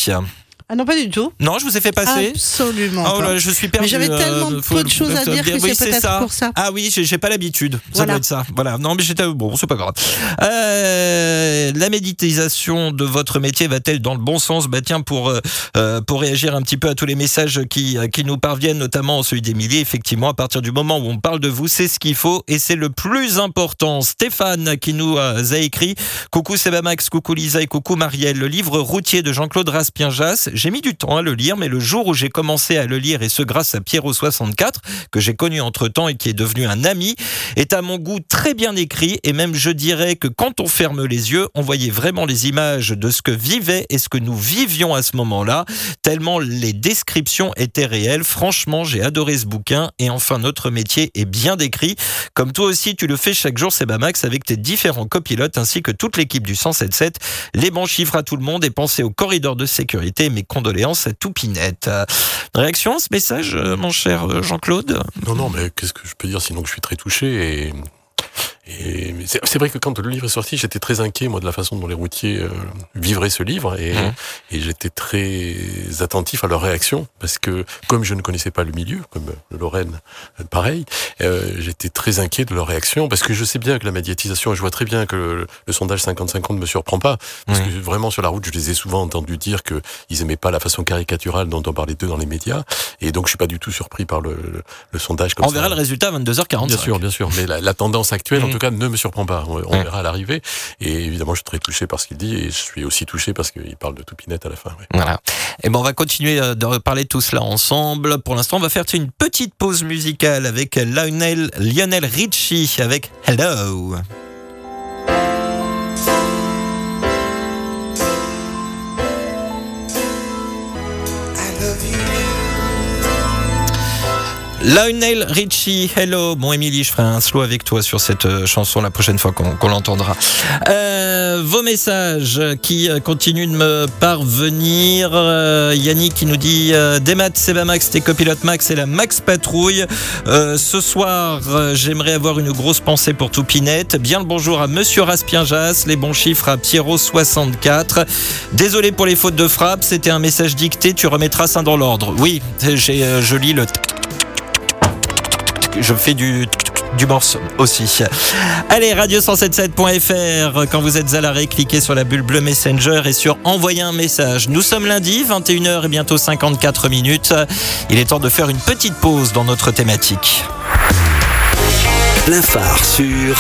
Ah non, pas du tout. Non, je vous ai fait passer. Absolument. Oh là, je suis perdu. Mais j'avais euh, tellement peu de choses à dire que oui, c'est peut-être ça. pour ça. Ah oui, j'ai pas l'habitude. Ça Voilà. doit être ça. Voilà. Non, mais j'étais bon, c'est pas grave. Euh, la méditation de votre métier va-t-elle dans le bon sens? Bah tiens, pour euh, pour réagir un petit peu à tous les messages qui qui nous parviennent, notamment celui d'Émilie. Effectivement, à partir du moment où on parle de vous, c'est ce qu'il faut et c'est le plus important. Stéphane qui nous a écrit. Coucou Sebamax, coucou Lisa et coucou Marielle. Le livre routier de Jean-Claude Raspien-Jas, j'ai mis du temps à le lire, mais le jour où j'ai commencé à le lire, et ce grâce à Pierrot64, que j'ai connu entre-temps et qui est devenu un ami, est à mon goût très bien écrit, et même je dirais que quand on ferme les yeux, on voyait vraiment les images de ce que vivait et ce que nous vivions à ce moment-là, tellement les descriptions étaient réelles. Franchement, j'ai adoré ce bouquin, et enfin notre métier est bien décrit. Comme toi aussi, tu le fais chaque jour, Sebamax, avec tes différents copilotes ainsi que toute l'équipe du 177. Les bons chiffres à tout le monde et pensez au corridor de sécurité. Mes condoléances à Toupinette. Réaction à ce message, euh, mon cher euh, Jean-Claude? Non, non, mais qu'est-ce que je peux dire sinon que je suis très touché et. Et c'est vrai que quand le livre est sorti, j'étais très inquiet moi de la façon dont les routiers euh, vivraient ce livre et, Mhm. et j'étais très attentif à leur réaction parce que comme je ne connaissais pas le milieu, comme le Lorraine, euh, pareil, euh, j'étais très inquiet de leur réaction parce que je sais bien que la médiatisation, et je vois très bien que le, le sondage 50-50 ne me surprend pas parce Oui. que vraiment sur la route, je les ai souvent entendus dire que ils aimaient pas la façon caricaturale dont on parlait d'eux dans les médias et donc je suis pas du tout surpris par le, le, le sondage comme On ça. verra le résultat à 22h45. Bien sûr, bien sûr. Mais la, la tendance actuelle, Mhm. Tout cas, ne me surprend pas. On, on verra à l'arrivée. Et évidemment, je suis très touché par ce qu'il dit. Et je suis aussi touché parce qu'il parle de Toupinette à la fin. ouais. Voilà. Et ben on va continuer euh, de reparler de tout cela ensemble. Pour l'instant, on va faire une petite pause musicale avec Lionel, Lionel Richie avec Hello. Lionel Richie, hello. Bon, Émilie, je ferai un slow avec toi sur cette euh, chanson la prochaine fois qu'on l'entendra. Euh, vos messages qui euh, continuent de me parvenir. Yannick qui nous dit euh, des maths, Sebamax, tes copilotes Max et la Max Patrouille. Ce soir, j'aimerais avoir une grosse pensée pour Toupinette. Bien le bonjour à Monsieur Raspien-Jas, les bons chiffres à Pierrot64. Désolé pour les fautes de frappe, c'était un message dicté, tu remettras ça dans l'ordre. Oui, je lis le je fais du du morse aussi. Allez, radio177.fr, quand vous êtes à l'arrêt, cliquez sur la bulle bleue Messenger et sur envoyer un message. Nous sommes lundi, 21h et bientôt 54 minutes. Il est temps de faire une petite pause dans notre thématique. Plein phare sur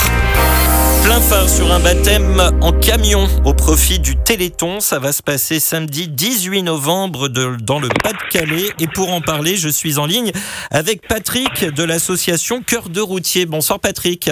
Plein phare sur un baptême en camion au profit du Téléthon. Ça va se passer samedi 18 novembre dans le Pas-de-Calais. Et pour en parler, je suis en ligne avec Patrick de l'association Cœur de Routier. Bonsoir Patrick.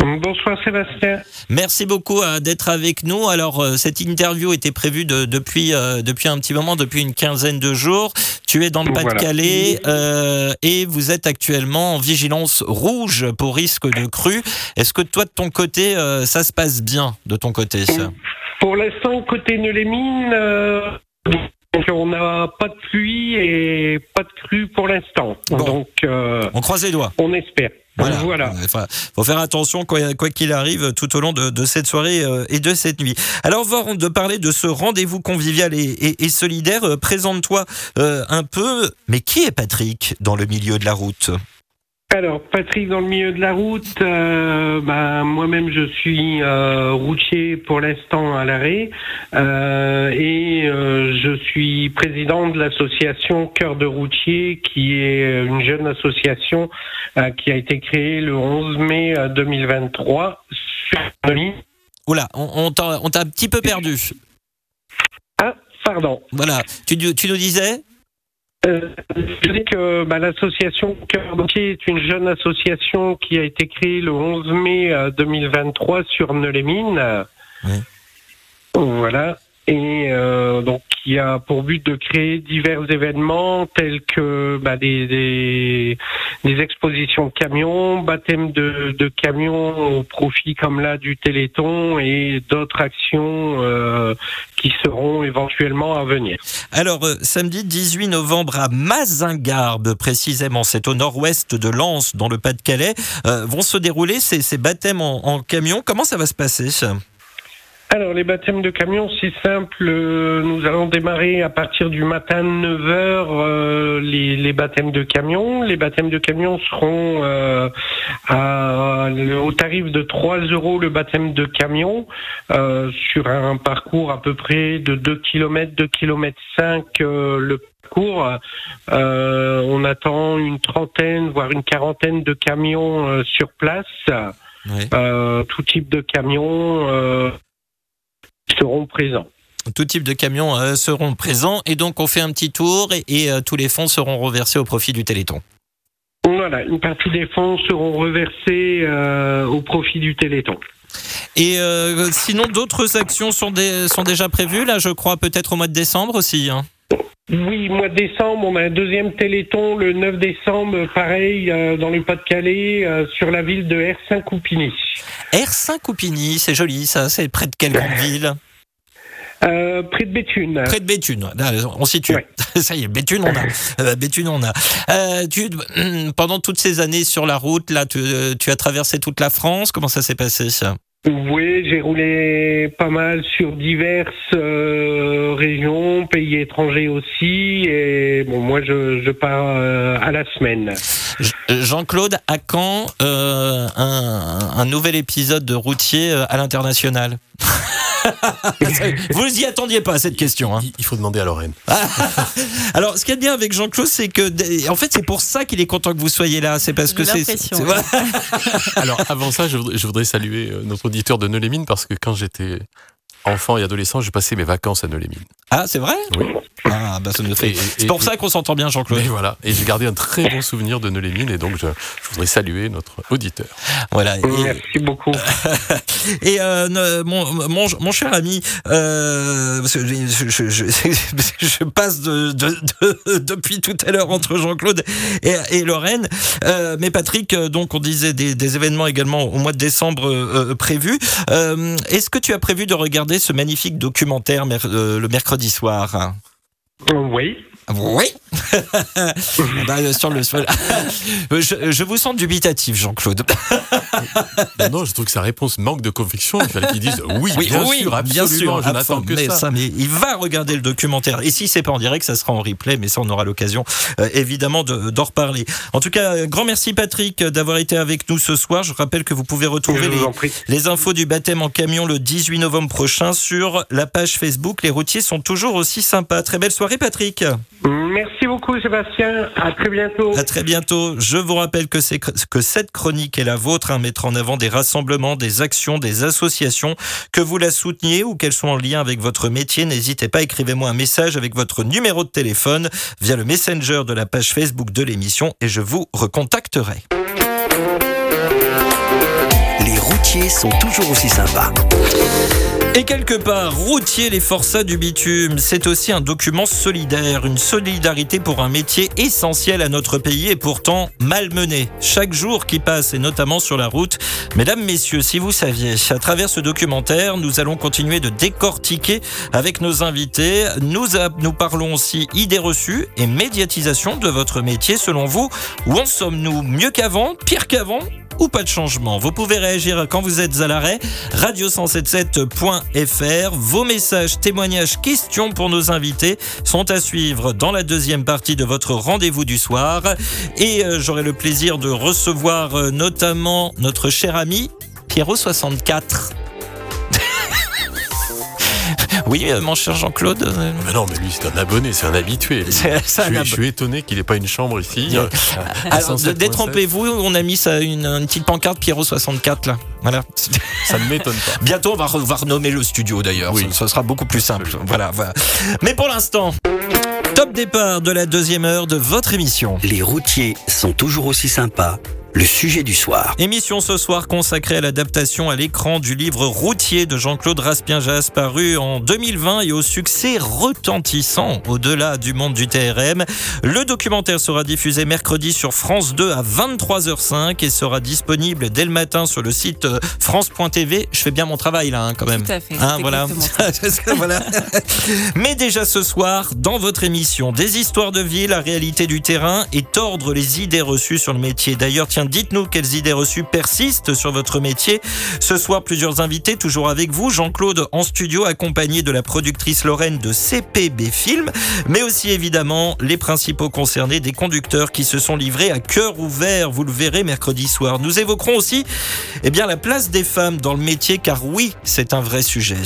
Bonsoir Sébastien. Merci beaucoup euh, d'être avec nous. Alors, euh, cette interview était prévue de- depuis, euh, depuis un petit moment, depuis une quinzaine de jours. Tu es dans le. Pas-de-Calais euh, et vous êtes actuellement en vigilance rouge pour risque de crue. Est-ce que toi, de ton côté, ça se passe bien de ton côté Pour l'instant, côté Neulémine, Donc on n'a pas de pluie et pas de crue pour l'instant. Donc euh, On croise les doigts. on espère. Voilà. Voilà. Enfin, faut faire attention quoi quoi qu'il arrive tout au long de, de cette soirée euh, et de cette nuit. Alors, avant de parler de ce rendez-vous convivial et, et- et solidaire, euh, présente-toi un peu. Mais qui est Patrick dans le milieu de la route? Alors, Patrick, dans le milieu de la route, euh, bah, moi-même, je suis euh, routier pour l'instant à l'arrêt euh, et je suis président de l'association Cœur de routier, qui est une jeune association qui a été créée le 11 mai euh, 2023 sur. Oula, on, t'a on t'a un petit peu perdu. Ah, pardon. Voilà, tu, tu nous disais Euh, je dis que bah, l'association Cœur est une jeune association qui a été créée le 11 mai euh, 2023 sur Neulémine. Oui. Voilà. Et euh, donc, qui a pour but de créer divers événements tels que bah, des, des, des expositions camions, baptême de, de camions au profit comme là du Téléthon et d'autres actions euh, qui seront éventuellement à venir. Alors, euh, samedi 18 novembre à Mazingarbe, précisément, c'est au nord-ouest de Lens, dans le Pas-de-Calais, euh, vont se dérouler ces, ces baptêmes en, en camion. Comment ça va se passer Alors, les baptêmes de camions, c'est simple. euh, Nous allons démarrer à partir du matin 9h les, les baptêmes de camions. Les baptêmes de camions seront euh, à- au tarif de 3 euros le baptême de camion euh, sur un parcours à peu près de 2 km, 2 km 5 le parcours. Euh, on attend une trentaine, voire une quarantaine de camions euh, sur place. Oui. Euh, tout type de camions euh, seront présents. Tout type de camions euh, seront présents et donc on fait un petit tour et, et, euh, tous les fonds seront reversés au profit du Téléthon. Voilà, une partie des fonds seront reversés euh, au profit du Téléthon. Et sinon, d'autres actions sont, sont déjà prévues, là, je crois, peut-être au mois de décembre aussi. hein. Oui, mois de décembre, on a un deuxième Téléthon le 9 décembre, pareil, euh, dans le Pas-de-Calais, euh, sur la ville de Hersin-Coupigny. R5 Coupigny, c'est joli, ça, c'est près de quelle ville? Euh, près de Béthune. Près de Béthune, là, on situe. Ouais. Ça y est, Béthune on a. Béthune on a. Euh, tu, pendant toutes ces années sur la route, là, tu, tu as traversé toute la France. Comment ça s'est passé ça? Oui, j'ai roulé pas mal sur diverses euh, régions, pays étrangers aussi, et bon, moi je, je pars euh, à la semaine. J- Jean-Claude, à quand euh, un, nouvel épisode de routier euh, à l'international? Vous y attendiez pas à cette question. Hein. Il- faut demander à Lorraine. Alors, ce qui est bien avec Jean-Claude, c'est que, en fait, c'est pour ça qu'il est content que vous soyez là. C'est parce que J'ai c'est. Alors, avant ça, je voudrais, je voudrais saluer euh, notre auditeur de Neulémine parce que quand j'étais enfant et adolescent, je passais mes vacances à Neulémine. Ah, c'est vrai? Oui. Ah, bah ça nous fait. C'est pour ça qu'on s'entend bien, Jean-Claude. Voilà, et j'ai gardé un très bon souvenir de Neulémine et donc je, je voudrais saluer notre auditeur. Voilà. Et, Merci beaucoup. et, euh, mon, mon, mon cher ami, euh, parce que je, je, je, je passe de, de, de- depuis tout à l'heure entre Jean-Claude et, et Lorraine. Euh, mais Patrick, donc on disait des, des événements également au mois de décembre prévus. Euh, Est-ce que tu as prévu de regarder ce magnifique documentaire euh, le mercredi soir Oui. Oui. Bah, euh, sur le sol. je, je vous sens dubitatif, Jean-Claude. Non, non, je trouve que sa réponse manque de conviction. Il fallait qu'il dise oui, bien sûr, absolument, je n'attends que mais ça. mais il va regarder le documentaire. Et si c'est pas en direct, ça sera en replay, mais ça, on aura l'occasion, euh, évidemment, de- d'en reparler. En tout cas, euh, grand merci, Patrick, d'avoir été avec nous ce soir. Je rappelle que vous pouvez retrouver les infos du baptême en camion le 18 novembre prochain sur la page Facebook. Les routiers sont toujours aussi sympas. Très belle soirée, Patrick. Merci beaucoup, Sébastien. À très bientôt. À très bientôt. Je vous rappelle que, c'est, que cette chronique est la vôtre, hein, mettre en avant des rassemblements, des actions, des associations, que vous la souteniez ou qu'elles sont en lien avec votre métier. N'hésitez pas, écrivez-moi un message avec votre numéro de téléphone via le messenger de la page Facebook de l'émission et je vous recontacterai. Les routiers sont toujours aussi sympas. Et quelque part, routier les forçats du bitume, c'est aussi un document solidaire, une solidarité pour un métier essentiel à notre pays et pourtant malmené. Chaque jour qui passe, et notamment sur la route, mesdames, messieurs, si vous saviez, à travers ce documentaire, nous allons continuer de décortiquer avec nos invités. Nous, nous parlons aussi idées reçues et médiatisation de votre métier. Selon vous, où en sommes-nous? Mieux qu'avant? Pire qu'avant? Ou pas de changement. Vous pouvez réagir quand vous êtes à l'arrêt. Radio177.fr. Vos messages, témoignages, questions pour nos invités sont à suivre dans la deuxième partie de votre rendez-vous du soir. Et euh, j'aurai le plaisir de recevoir euh, notamment notre cher ami Pierrot64. Oui, euh, mon cher Jean-Claude. Euh, mais non, mais lui, c'est un abonné, c'est un habitué. je, suis, je, suis, étonné qu'il n'ait pas une chambre ici. Alors, détrompez-vous, on a mis ça, une, une petite pancarte Pierrot 64 là. Voilà. Ça ne m'étonne pas. Bientôt, on va, va renommer le studio d'ailleurs. Oui. Ce, sera beaucoup plus simple. Voilà, voilà. Mais pour l'instant. Top départ de la deuxième heure de votre émission. Les routiers sont toujours aussi sympas le sujet du soir. Émission ce soir consacrée à l'adaptation à l'écran du livre Routier de Jean-Claude Raspien-Jas paru en 2020 et au succès retentissant au-delà du monde du TRM. Le documentaire sera diffusé mercredi sur France 2 à 23h05 et sera disponible dès le matin sur le site euh, France.tv. Je fais bien mon travail là hein, quand même. Tout à fait. Hein, voilà. voilà. Mais déjà ce soir, dans votre émission, des histoires de vie, la réalité du terrain et tordre les idées reçues sur le métier. D'ailleurs, tiens, dites-nous quelles idées reçues persistent sur votre métier. Ce soir, plusieurs invités, toujours avec vous. Jean-Claude en studio, accompagné de la productrice Lorraine de CPB Film, mais aussi évidemment les principaux concernés, des conducteurs qui se sont livrés à cœur ouvert. Vous le verrez mercredi soir. Nous évoquerons aussi eh bien, la place des femmes dans le métier, car oui, c'est un vrai sujet.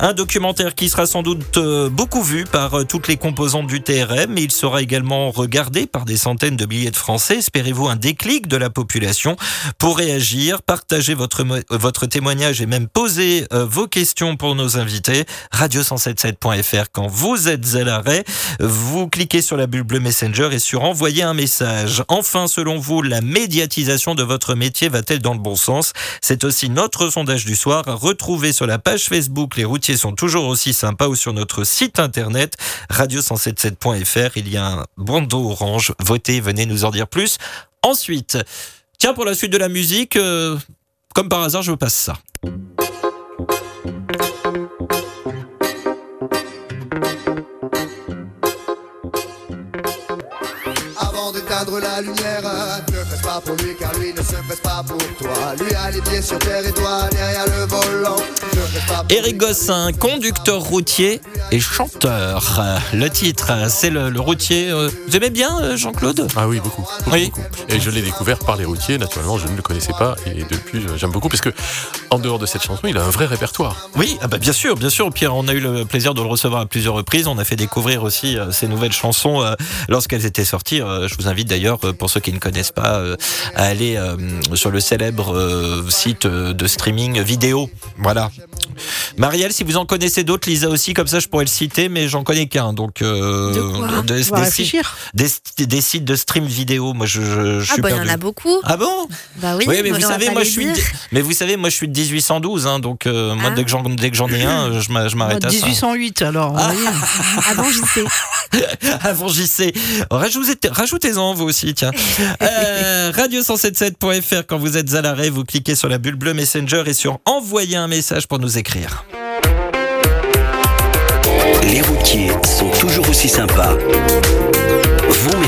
Un documentaire qui sera sans doute euh, beaucoup vu par euh, toutes les composantes du TRM, mais il sera également regardé par des centaines de milliers de Français. Espérez-vous un déclic de la population pour réagir, partager votre, votre témoignage et même poser euh, vos questions pour nos invités. Radio177.fr quand vous êtes à l'arrêt, vous cliquez sur la bulle bleue Messenger et sur envoyer un message. Enfin, selon vous, la médiatisation de votre métier va-t-elle dans le bon sens? C'est aussi notre sondage du soir. Retrouvez sur la page Facebook Les routiers sont toujours aussi sympas ou sur notre site internet radio177.fr. Il y a un bandeau orange. Votez, venez nous en dire plus. Ensuite, tiens, pour la suite de la musique, euh, comme par hasard, je vous passe ça. Avant d'éteindre la lumière, pas pour lui car lui ne se presse pas pour toi. Lui a les pieds sur terre et toi derrière le volant. Eric Gossin, conducteur routier et chanteur. Le titre, c'est le, routier. Euh, vous aimez bien euh, Jean-Claude? Ah oui, beaucoup. oui. Et je l'ai découvert par les routiers, naturellement, je ne le connaissais pas. Et depuis, j'aime beaucoup parce que, en dehors de cette chanson, il a un vrai répertoire. Oui, ah bah bien sûr, bien sûr. Pierre, on a eu le plaisir de le recevoir à plusieurs reprises. On a fait découvrir aussi euh, ses nouvelles chansons lorsqu'elles étaient sorties. je vous invite d'ailleurs, pour ceux qui ne connaissent pas, à aller sur le célèbre site de streaming vidéo. Voilà. Marielle, si vous en connaissez d'autres, Lisa aussi, comme ça je pourrais le citer, mais j'en connais qu'un. Donc, euh, des, sites, des, sites de stream vidéo. Moi, je, je, ah bah il y en a beaucoup. Ah bon? Bah oui. mais vous savez, moi je suis. De, mais vous savez, moi je suis de 1812, hein, donc euh, moi ah. dès que j'en ai un, je m'arrête à 1808 alors. Ah. Avant j'y sais. Avant j'y sais. Rajoutez-en vous aussi, tiens. Euh, Radio177.fr quand vous êtes à l'arrêt, vous cliquez sur la bulle bleue Messenger et sur envoyer un message pour nous écrire d'écrire. Les routiers sont toujours aussi sympas.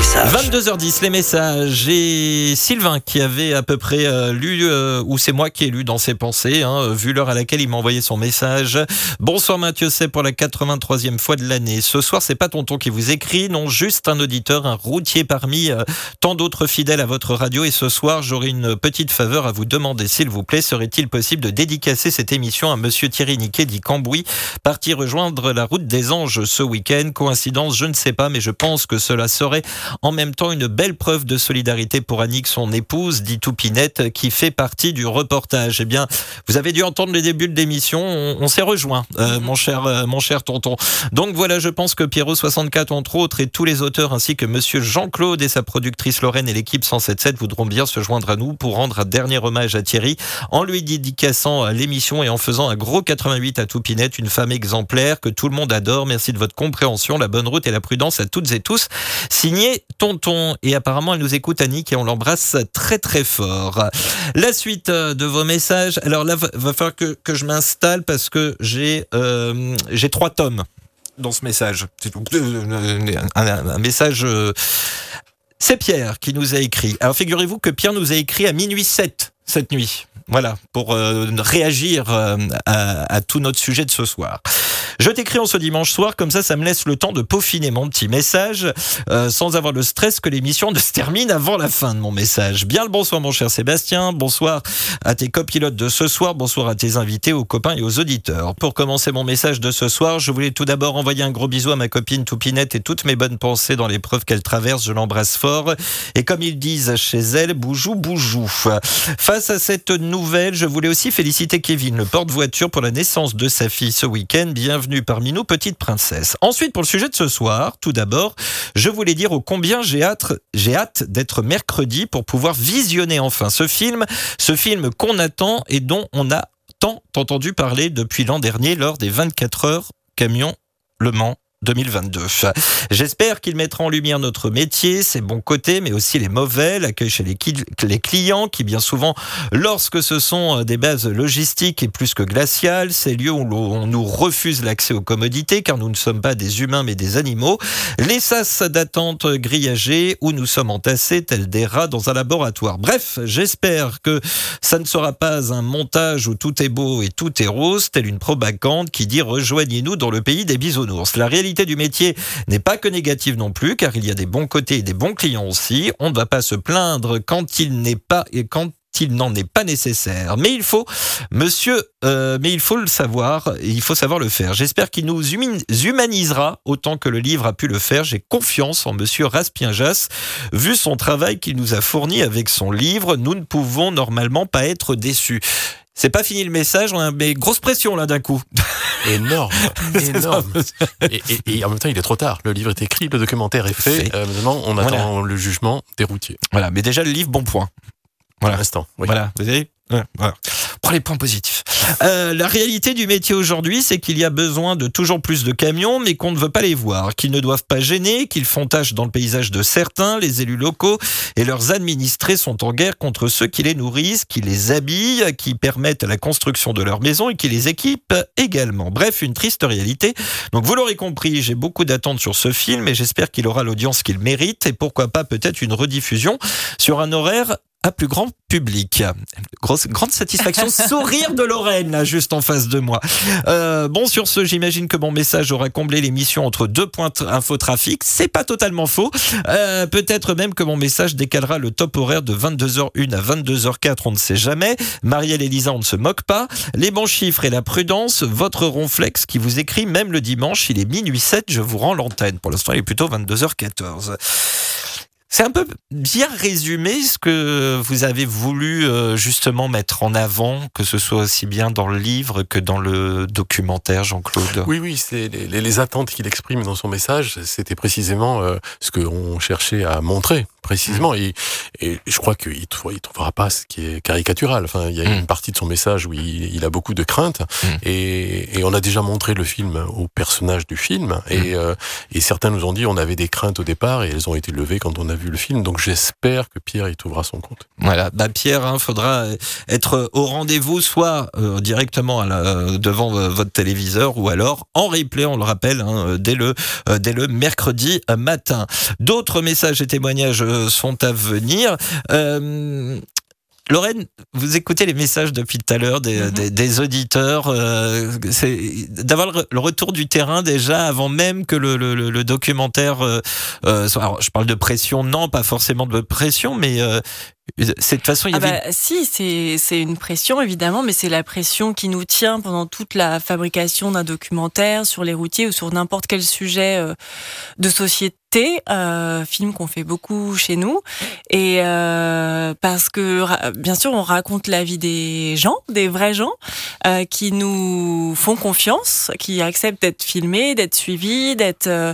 22h10, les messages. Et Sylvain qui avait à peu près euh, lu, euh, ou c'est moi qui ai lu dans ses pensées, hein, vu l'heure à laquelle il m'a envoyé son message. Bonsoir Mathieu, c'est pour la 83e fois de l'année. Ce soir, c'est pas tonton qui vous écrit, non, juste un auditeur, un routier parmi euh, tant d'autres fidèles à votre radio. Et ce soir, j'aurai une petite faveur à vous demander, s'il vous plaît. Serait-il possible de dédicacer cette émission à monsieur Thierry Niquet dit Cambouis, parti rejoindre la route des anges ce week-end Coïncidence, je ne sais pas, mais je pense que cela serait en même temps une belle preuve de solidarité pour Annick, son épouse, dit Toupinette, qui fait partie du reportage. Eh bien, vous avez dû entendre le début de l'émission, on, s'est rejoint, euh, mon cher, euh, mon cher tonton. Donc voilà, je pense que Pierrot 64 entre autres et tous les auteurs ainsi que Monsieur Jean-Claude et sa productrice Lorraine et l'équipe 177 voudront bien se joindre à nous pour rendre un dernier hommage à Thierry en lui dédicaçant l'émission et en faisant un gros 88 à Toupinette, une femme exemplaire que tout le monde adore. Merci de votre compréhension, la bonne route et la prudence à toutes et tous. Signé Tonton. Et apparemment, elle nous écoute, Annick, et on l'embrasse très très fort. La suite euh, de vos messages. Alors là, va falloir que, que je m'installe parce que j'ai euh, j'ai trois tomes dans ce message. Un, un message. Euh, c'est Pierre qui nous a écrit. Alors figurez-vous que Pierre nous a écrit à minuit 7 cette nuit. Voilà, pour euh, réagir euh, à, tout notre sujet de ce soir. Je t'écris en ce dimanche soir, comme ça, ça me laisse le temps de peaufiner mon petit message, euh, sans avoir le stress que l'émission ne se termine avant la fin de mon message. Bien le bonsoir, mon cher Sébastien. Bonsoir à tes copilotes de ce soir. Bonsoir à tes invités, aux copains et aux auditeurs. Pour commencer mon message de ce soir, je voulais tout d'abord envoyer un gros bisou à ma copine Toupinette et toutes mes bonnes pensées dans l'épreuve qu'elle traverse. Je l'embrasse fort. Et comme ils disent chez elle, boujou, boujou. Face à cette nouvelle, je voulais aussi féliciter Kevin, le porte-voiture, pour la naissance de sa fille ce week-end. Bienvenue parmi nous, petite princesse. Ensuite, pour le sujet de ce soir, tout d'abord, je voulais dire au combien j'ai hâte, j'ai hâte d'être mercredi pour pouvoir visionner enfin ce film, ce film qu'on attend et dont on a tant entendu parler depuis l'an dernier lors des 24 heures camion Le Mans 2022. J'espère qu'il mettra en lumière notre métier, ses bons côtés, mais aussi les mauvais, l'accueil chez les, clients, qui bien souvent, lorsque ce sont euh, des bases logistiques et plus que glaciales, ces lieux où on nous refuse l'accès aux commodités, car nous ne sommes pas des humains mais des animaux, les sas d'attente grillagés, où nous sommes entassés tels des rats dans un laboratoire. Bref, j'espère que ça ne sera pas un montage où tout est beau et tout est rose, tel une propagande qui dit rejoignez-nous dans le pays des bisounours. La réalité du métier n'est pas que négative non plus, car il y a des bons côtés et des bons clients aussi. On ne va pas se plaindre quand il n'est pas et quand il n'en est pas nécessaire. Mais il faut, monsieur, euh, mais il faut le savoir, il faut savoir le faire. J'espère qu'il nous humanisera autant que le livre a pu le faire. J'ai confiance en monsieur Raspienjas. Vu son travail qu'il nous a fourni avec son livre, nous ne pouvons normalement pas être déçus. C'est pas fini le message, on a une grosse pression là d'un coup. Énorme, énorme. Et, en même temps, il est trop tard. Le livre est écrit, le documentaire est fait. Euh, maintenant, on attend le jugement des routiers. Voilà, mais déjà le livre, bon point. Voilà. L'instant. Voilà, vous avez voilà. Prends les points positifs. Euh, la réalité du métier aujourd'hui, c'est qu'il y a besoin de toujours plus de camions, mais qu'on ne veut pas les voir, qu'ils ne doivent pas gêner, qu'ils font tâche dans le paysage de certains. Les élus locaux et leurs administrés sont en guerre contre ceux qui les nourrissent, qui les habillent, qui permettent la construction de leur maison et qui les équipent également. Bref, une triste réalité. Donc vous l'aurez compris, j'ai beaucoup d'attentes sur ce film et j'espère qu'il aura l'audience qu'il mérite et pourquoi pas peut-être une rediffusion sur un horaire à plus grand public. Grosse, grande satisfaction, sourire de Lorraine, là, juste en face de moi. Euh, bon, sur ce, j'imagine que mon message aura comblé l'émission entre deux points infotrafic. C'est pas totalement faux. Euh, peut-être même que mon message décalera le top horaire de 22h01 à 22h04, on ne sait jamais. Marielle et Lisa, on ne se moque pas. Les bons chiffres et la prudence, votre ronflex qui vous écrit, même le dimanche, il est minuit 7, je vous rends l'antenne. Pour l'instant, il est plutôt 22h14. C'est un peu bien résumé ce que vous avez voulu euh, justement mettre en avant, que ce soit aussi bien dans le livre que dans le documentaire, Jean-Claude? Oui, oui, c'est les, attentes qu'il exprime dans son message, c'était précisément euh, ce qu'on cherchait à montrer précisément. Et, et je crois qu'il ne trouvera pas ce qui est caricatural. Enfin, il y a une mm. partie de son message où il, il a beaucoup de craintes. Mm. Et, et, on a déjà montré le film au personnage du film. Et, mm. euh, et, certains nous ont dit on avait des craintes au départ et elles ont été levées quand on a vu le film. Donc j'espère que Pierre y trouvera son compte. Voilà, bah Pierre, il hein, faudra être au rendez-vous, soit euh, directement à la, devant votre téléviseur ou alors en replay, on le rappelle, hein, dès, le, euh, dès le mercredi matin. D'autres messages et témoignages sont à venir. Euh, Lorraine, vous écoutez les messages depuis tout à l'heure des, mhm. auditeurs. Euh, c'est d'avoir le, retour du terrain déjà avant même que le, documentaire. Euh, alors, je parle de pression, non, pas forcément de pression, mais de toute façon, il y Ah avait bah, si, c'est c'est une pression évidemment, mais c'est la pression qui nous tient pendant toute la fabrication d'un documentaire sur les routiers ou sur n'importe quel sujet euh, de société. Euh, film qu'on fait beaucoup chez nous et euh, parce que bien sûr on raconte la vie des gens des vrais gens euh, qui nous font confiance qui acceptent d'être filmés d'être suivis d'être euh,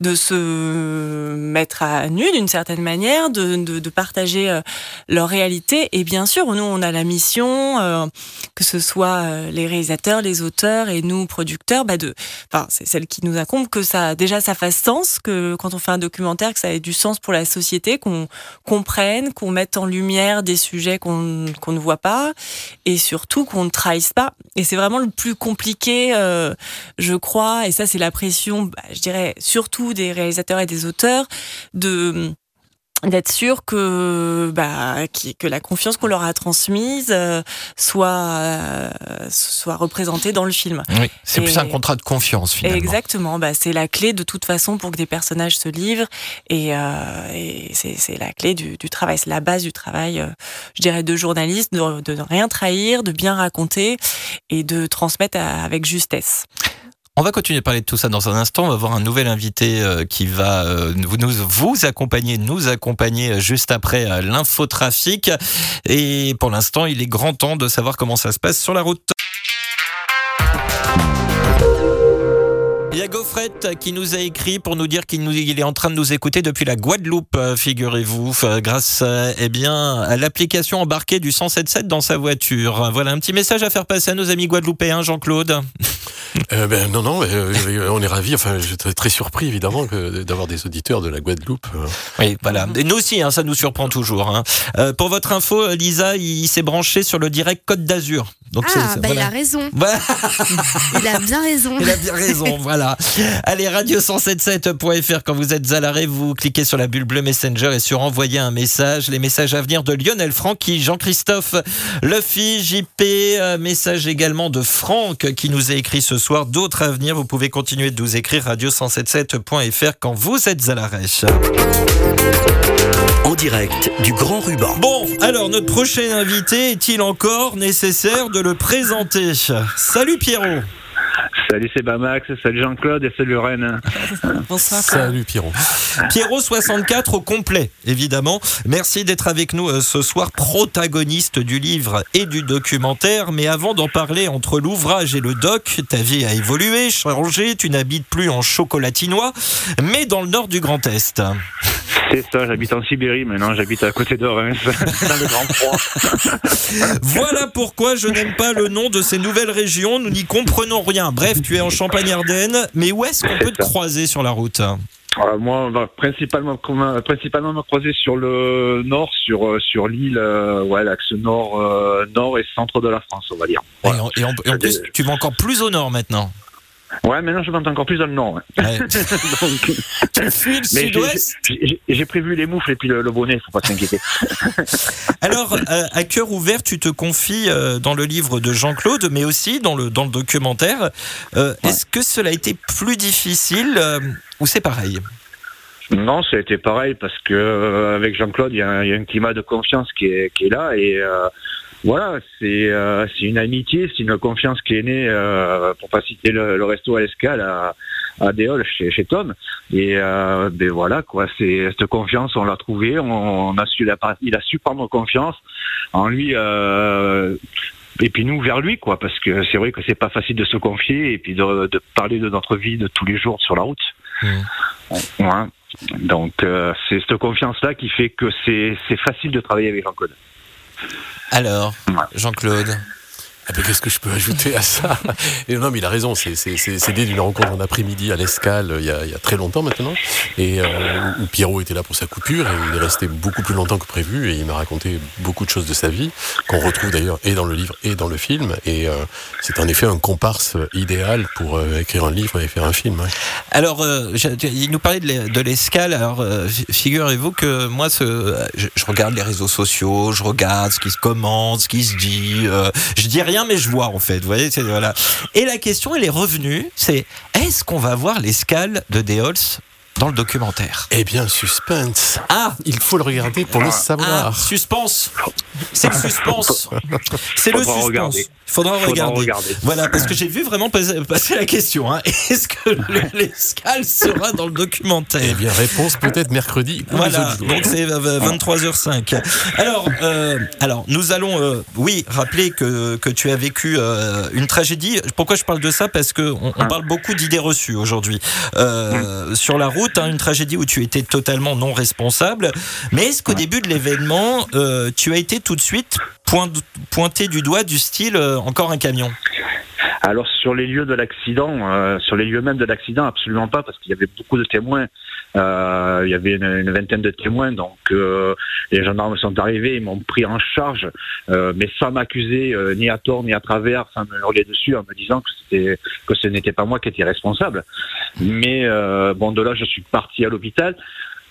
de se mettre à nu d'une certaine manière de, de, de partager euh, leur réalité. Et bien sûr, nous, on a la mission, euh, que ce soit euh, les réalisateurs, les auteurs et nous, producteurs, bah de, enfin, c'est celle qui nous incombe, que ça, déjà, ça fasse sens, que quand on fait un documentaire, que ça ait du sens pour la société, qu'on comprenne, qu'on mette en lumière des sujets qu'on qu'on ne voit pas, et surtout qu'on ne trahisse pas. Et c'est vraiment le plus compliqué, euh, je crois, et ça, c'est la pression, bah, je dirais, surtout des réalisateurs et des auteurs, de d'être sûr que bah qui- que la confiance qu'on leur a transmise euh, soit euh, soit représentée dans le film. Oui, c'est plus un contrat de confiance finalement. Exactement, bah, c'est la clé de toute façon pour que des personnages se livrent et, euh, et c'est c'est la clé du, du travail, c'est la base du travail, euh, je dirais, de journaliste, de, de ne rien trahir, de bien raconter et de transmettre à- avec justesse. On va continuer de parler de tout ça dans un instant. On va voir un nouvel invité euh, qui va euh, nous, vous accompagner, nous accompagner euh, juste après l'infotrafic. Et pour l'instant, il est grand temps de savoir comment ça se passe sur la route. Il y a Gaufret qui nous a écrit pour nous dire qu'il est en train de nous écouter depuis la Guadeloupe, figurez-vous, grâce eh bien, à l'application embarquée du 177 dans sa voiture. Voilà un petit message à faire passer à nos amis guadeloupéens, Jean-Claude. Euh, ben non, non, euh, on est ravis. Enfin, je suis très, très surpris évidemment d'avoir des auditeurs de la Guadeloupe. euh. Oui, voilà. Et nous aussi, hein, ça nous surprend toujours. hein. Euh, pour votre info, Lisa, il, il s'est branché sur le direct Côte d'Azur. Donc c'est- Ah, bah il a raison. Il a bien raison. Il a bien raison, voilà. Allez, radio177.fr, quand vous êtes à l'arrêt, vous cliquez sur la bulle bleue Messenger et sur envoyer un message. Les messages à venir de Lionel Francky, Jean-Christophe Luffy, JP, euh, message également de Franck qui nous a écrit ce soir. D'autres à venir, vous pouvez continuer de nous écrire radio177.fr quand vous êtes à l'arrêt. En direct du Grand Ruban. Bon, alors notre prochain invité est-il encore nécessaire de le présenter? Salut Pierrot Salut c'est Bamax, salut Jean-Claude et salut Rennes. Bonsoir. Salut Pierrot. Pierrot 64 au complet, évidemment. Merci d'être avec nous euh, ce soir, protagoniste du livre et du documentaire. Mais avant d'en parler entre l'ouvrage et le doc, ta vie a évolué, changé. Tu n'habites plus en chocolatinois, mais dans le nord du Grand Est. C'est ça, j'habite en Sibérie maintenant, j'habite à côté de Reims, dans le grand froid. Voilà pourquoi je n'aime pas le nom de ces nouvelles régions. Nous n'y comprenons rien. Bref, tu es en Champagne-Ardenne, mais où est-ce qu'on peut te croiser sur la route? Euh, moi, on va principalement, me croiser sur le nord, sur, euh, sur l'île, euh, ouais, l'axe nord, euh, nord et centre de la France, on va dire. Et en, et en- et en plus, tu vas encore plus au nord maintenant. Ouais, maintenant je monte encore plus dans le nord. ouais. Ouais. Donc, Tu fuis le sud-ouest? j'ai- prévu les moufles et puis le, le bonnet, faut pas s'inquiéter. Alors, euh, à cœur ouvert, tu te confies euh, dans le livre de Jean-Claude, mais aussi dans le, dans le documentaire. Euh, Est-ce que cela a été plus difficile ou c'est pareil? Non, ça a été pareil parce que avec Jean-Claude, il y, a un- il y a un climat de confiance qui est, qui est là et voilà, c'est euh, c'est une amitié, c'est une confiance qui est née, euh, pour pas citer le, le resto à l'escale à, à Déol chez, chez Tom. Et euh, ben voilà quoi, c'est cette confiance, on l'a trouvée, on, on a su la, il a su prendre confiance en lui. Et puis nous vers lui quoi, parce que c'est vrai que c'est pas facile de se confier et puis de, de parler de notre vie de tous les jours sur la route. Ouais. Donc c'est cette confiance-là qui fait que c'est c'est facile de travailler avec Jean-Claude. Alors, Jean-Claude Ah Qu'est-ce que je peux ajouter à ça Non, mais il a raison. C'est né d'une rencontre en après-midi à l'Escale il, y a- il y a très longtemps maintenant, et euh, où- Pierrot était là pour sa coupure et il est resté beaucoup plus longtemps que prévu et il m'a raconté beaucoup de choses de sa vie qu'on retrouve d'ailleurs et dans le livre et dans le film. Et euh, c'est en effet un comparse idéal pour euh, écrire un livre et faire un film. ouais. Alors, euh, je- il nous parlait de l'e- de l'escale. Alors, euh, fi- figurez-vous que moi, ce, je, je regarde les réseaux sociaux, je regarde ce qui se commente, ce qui se dit. euh, je dis rien, mais je vois en fait. Vous voyez, c'est- voilà. Et la question, elle est revenue. C'est est-ce qu'on va voir l'escale de Deols dans le documentaire? Eh bien, suspense. Ah Il faut le regarder pour le Ah, savoir. suspense C'est le suspense C'est le suspense regarder. Faudra Faudra regarder. regarder. Voilà, parce que j'ai vu vraiment passer, la question. hein. Est-ce que le- l'escale sera dans le documentaire? Eh bien, réponse peut-être mercredi ou Voilà, donc c'est euh, 23h05. Alors, euh, alors nous allons, euh, oui, rappeler que, que tu as vécu euh, une tragédie. Pourquoi je parle de ça? Parce que on, on parle beaucoup d'idées reçues aujourd'hui euh, sur la route. hein, une tragédie où tu étais totalement non responsable. Mais est-ce qu'au début de l'événement, tu as été tout de suite point- pointé du doigt du style encore un camion Alors sur les lieux de l'accident, euh, sur les lieux même de l'accident, absolument pas, parce qu'il y avait beaucoup de témoins. Euh, il y avait une, vingtaine de témoins, donc euh, les gendarmes sont arrivés, ils m'ont pris en charge, euh, mais sans m'accuser euh, ni à tort ni à travers, sans me hurler dessus en me disant que que ce n'était pas moi qui étais responsable. Mais euh, bon, de là, je suis parti à l'hôpital.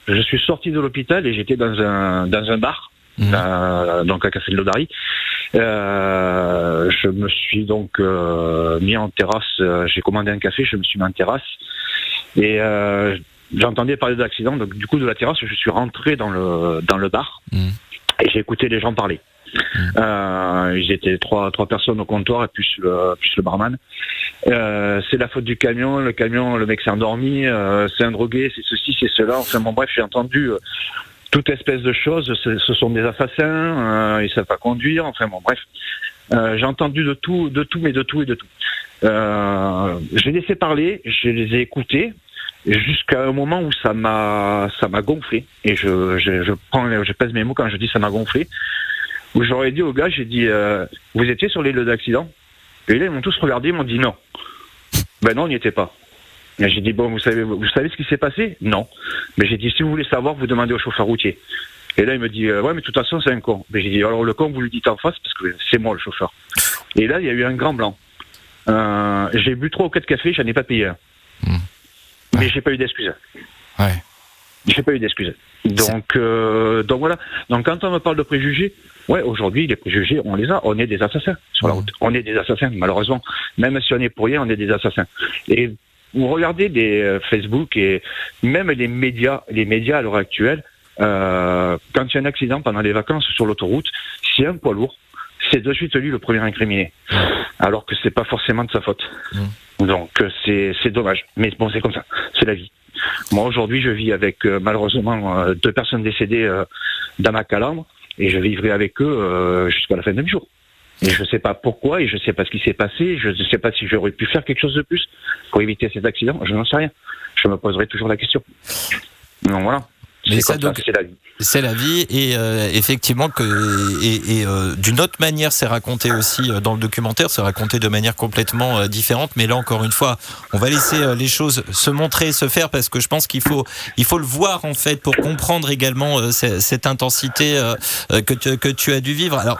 Je suis sorti de l'hôpital et j'étais dans un dans un bar, euh, donc à Café de l'Odari. Euh, je me suis donc euh, mis en terrasse. euh, J'ai commandé un café, je me suis mis en terrasse et euh, j'entendais parler de l'accident. Donc du coup de la terrasse, je suis rentré dans le dans le bar et j'ai écouté les gens parler. Euh, J'étais trois trois personnes au comptoir et plus le plus le barman. Euh, c'est la faute du camion. Le camion, le mec s'est endormi. euh, c'est un drogué. C'est ceci, c'est cela. Enfin bon bref, j'ai entendu. Toute espèce de choses, ce, sont des assassins, euh, ils savent pas conduire, enfin bon bref. Euh, j'ai entendu de tout, de tout, mais de tout et de tout. Euh, j'ai laissé parler, je les ai écoutés jusqu'à un moment où ça m'a, ça m'a gonflé. Et je, prends, je pèse mes mots quand je dis ça m'a gonflé. Où j'aurais dit au gars, j'ai dit, vous étiez sur l'île d'accident? Et là ils m'ont tous regardé, ils m'ont dit non. Ben non, on n'y était pas. J'ai dit bon, vous savez, vous savez ce qui s'est passé Non. Mais j'ai dit si vous voulez savoir, vous demandez au chauffeur routier. Et là il me dit euh, ouais, mais de toute façon c'est un con. Mais j'ai dit alors le con vous lui dites en face parce que c'est moi le chauffeur. Et là il y a eu un grand blanc. Euh, j'ai bu trois ou quatre cafés, j'en ai pas payé un. Mais j'ai pas eu d'excuses. Ouais. J'ai pas eu d'excuses. Donc, euh, donc voilà. Donc quand on me parle de préjugés, ouais, aujourd'hui les préjugés, on les a. On est des assassins sur la route. On est des assassins, malheureusement. Même si on est pour rien, on est des assassins. Et vous regardez les euh, Facebook et même les médias, les médias à l'heure actuelle, euh, quand il y a un accident pendant les vacances sur l'autoroute, s'il y a un poids lourd, c'est de suite lui le premier incriminé. Alors que c'est pas forcément de sa faute. Donc euh, c'est c'est dommage. Mais bon, c'est comme ça. C'est la vie. Moi aujourd'hui, je vis avec euh, malheureusement euh, deux personnes décédées dans ma calandre et je vivrai avec eux jusqu'à la fin de mes jours. Et je ne sais pas pourquoi et je ne sais pas ce qui s'est passé. Je ne sais pas si j'aurais pu faire quelque chose de plus pour éviter cet accident. Je n'en sais rien. Je me poserai toujours la question. Donc voilà. Mais C'est ça, donc, c'est la vie. C'est la vie et euh, effectivement que et, et, euh, d'une autre manière c'est raconté aussi euh, dans le documentaire, c'est raconté de manière complètement euh, différente. Mais là encore une fois, on va laisser euh, les choses se montrer, se faire parce que je pense qu'il faut il faut le voir en fait pour comprendre également euh, ce- cette intensité que tu, que tu as dû vivre. Alors.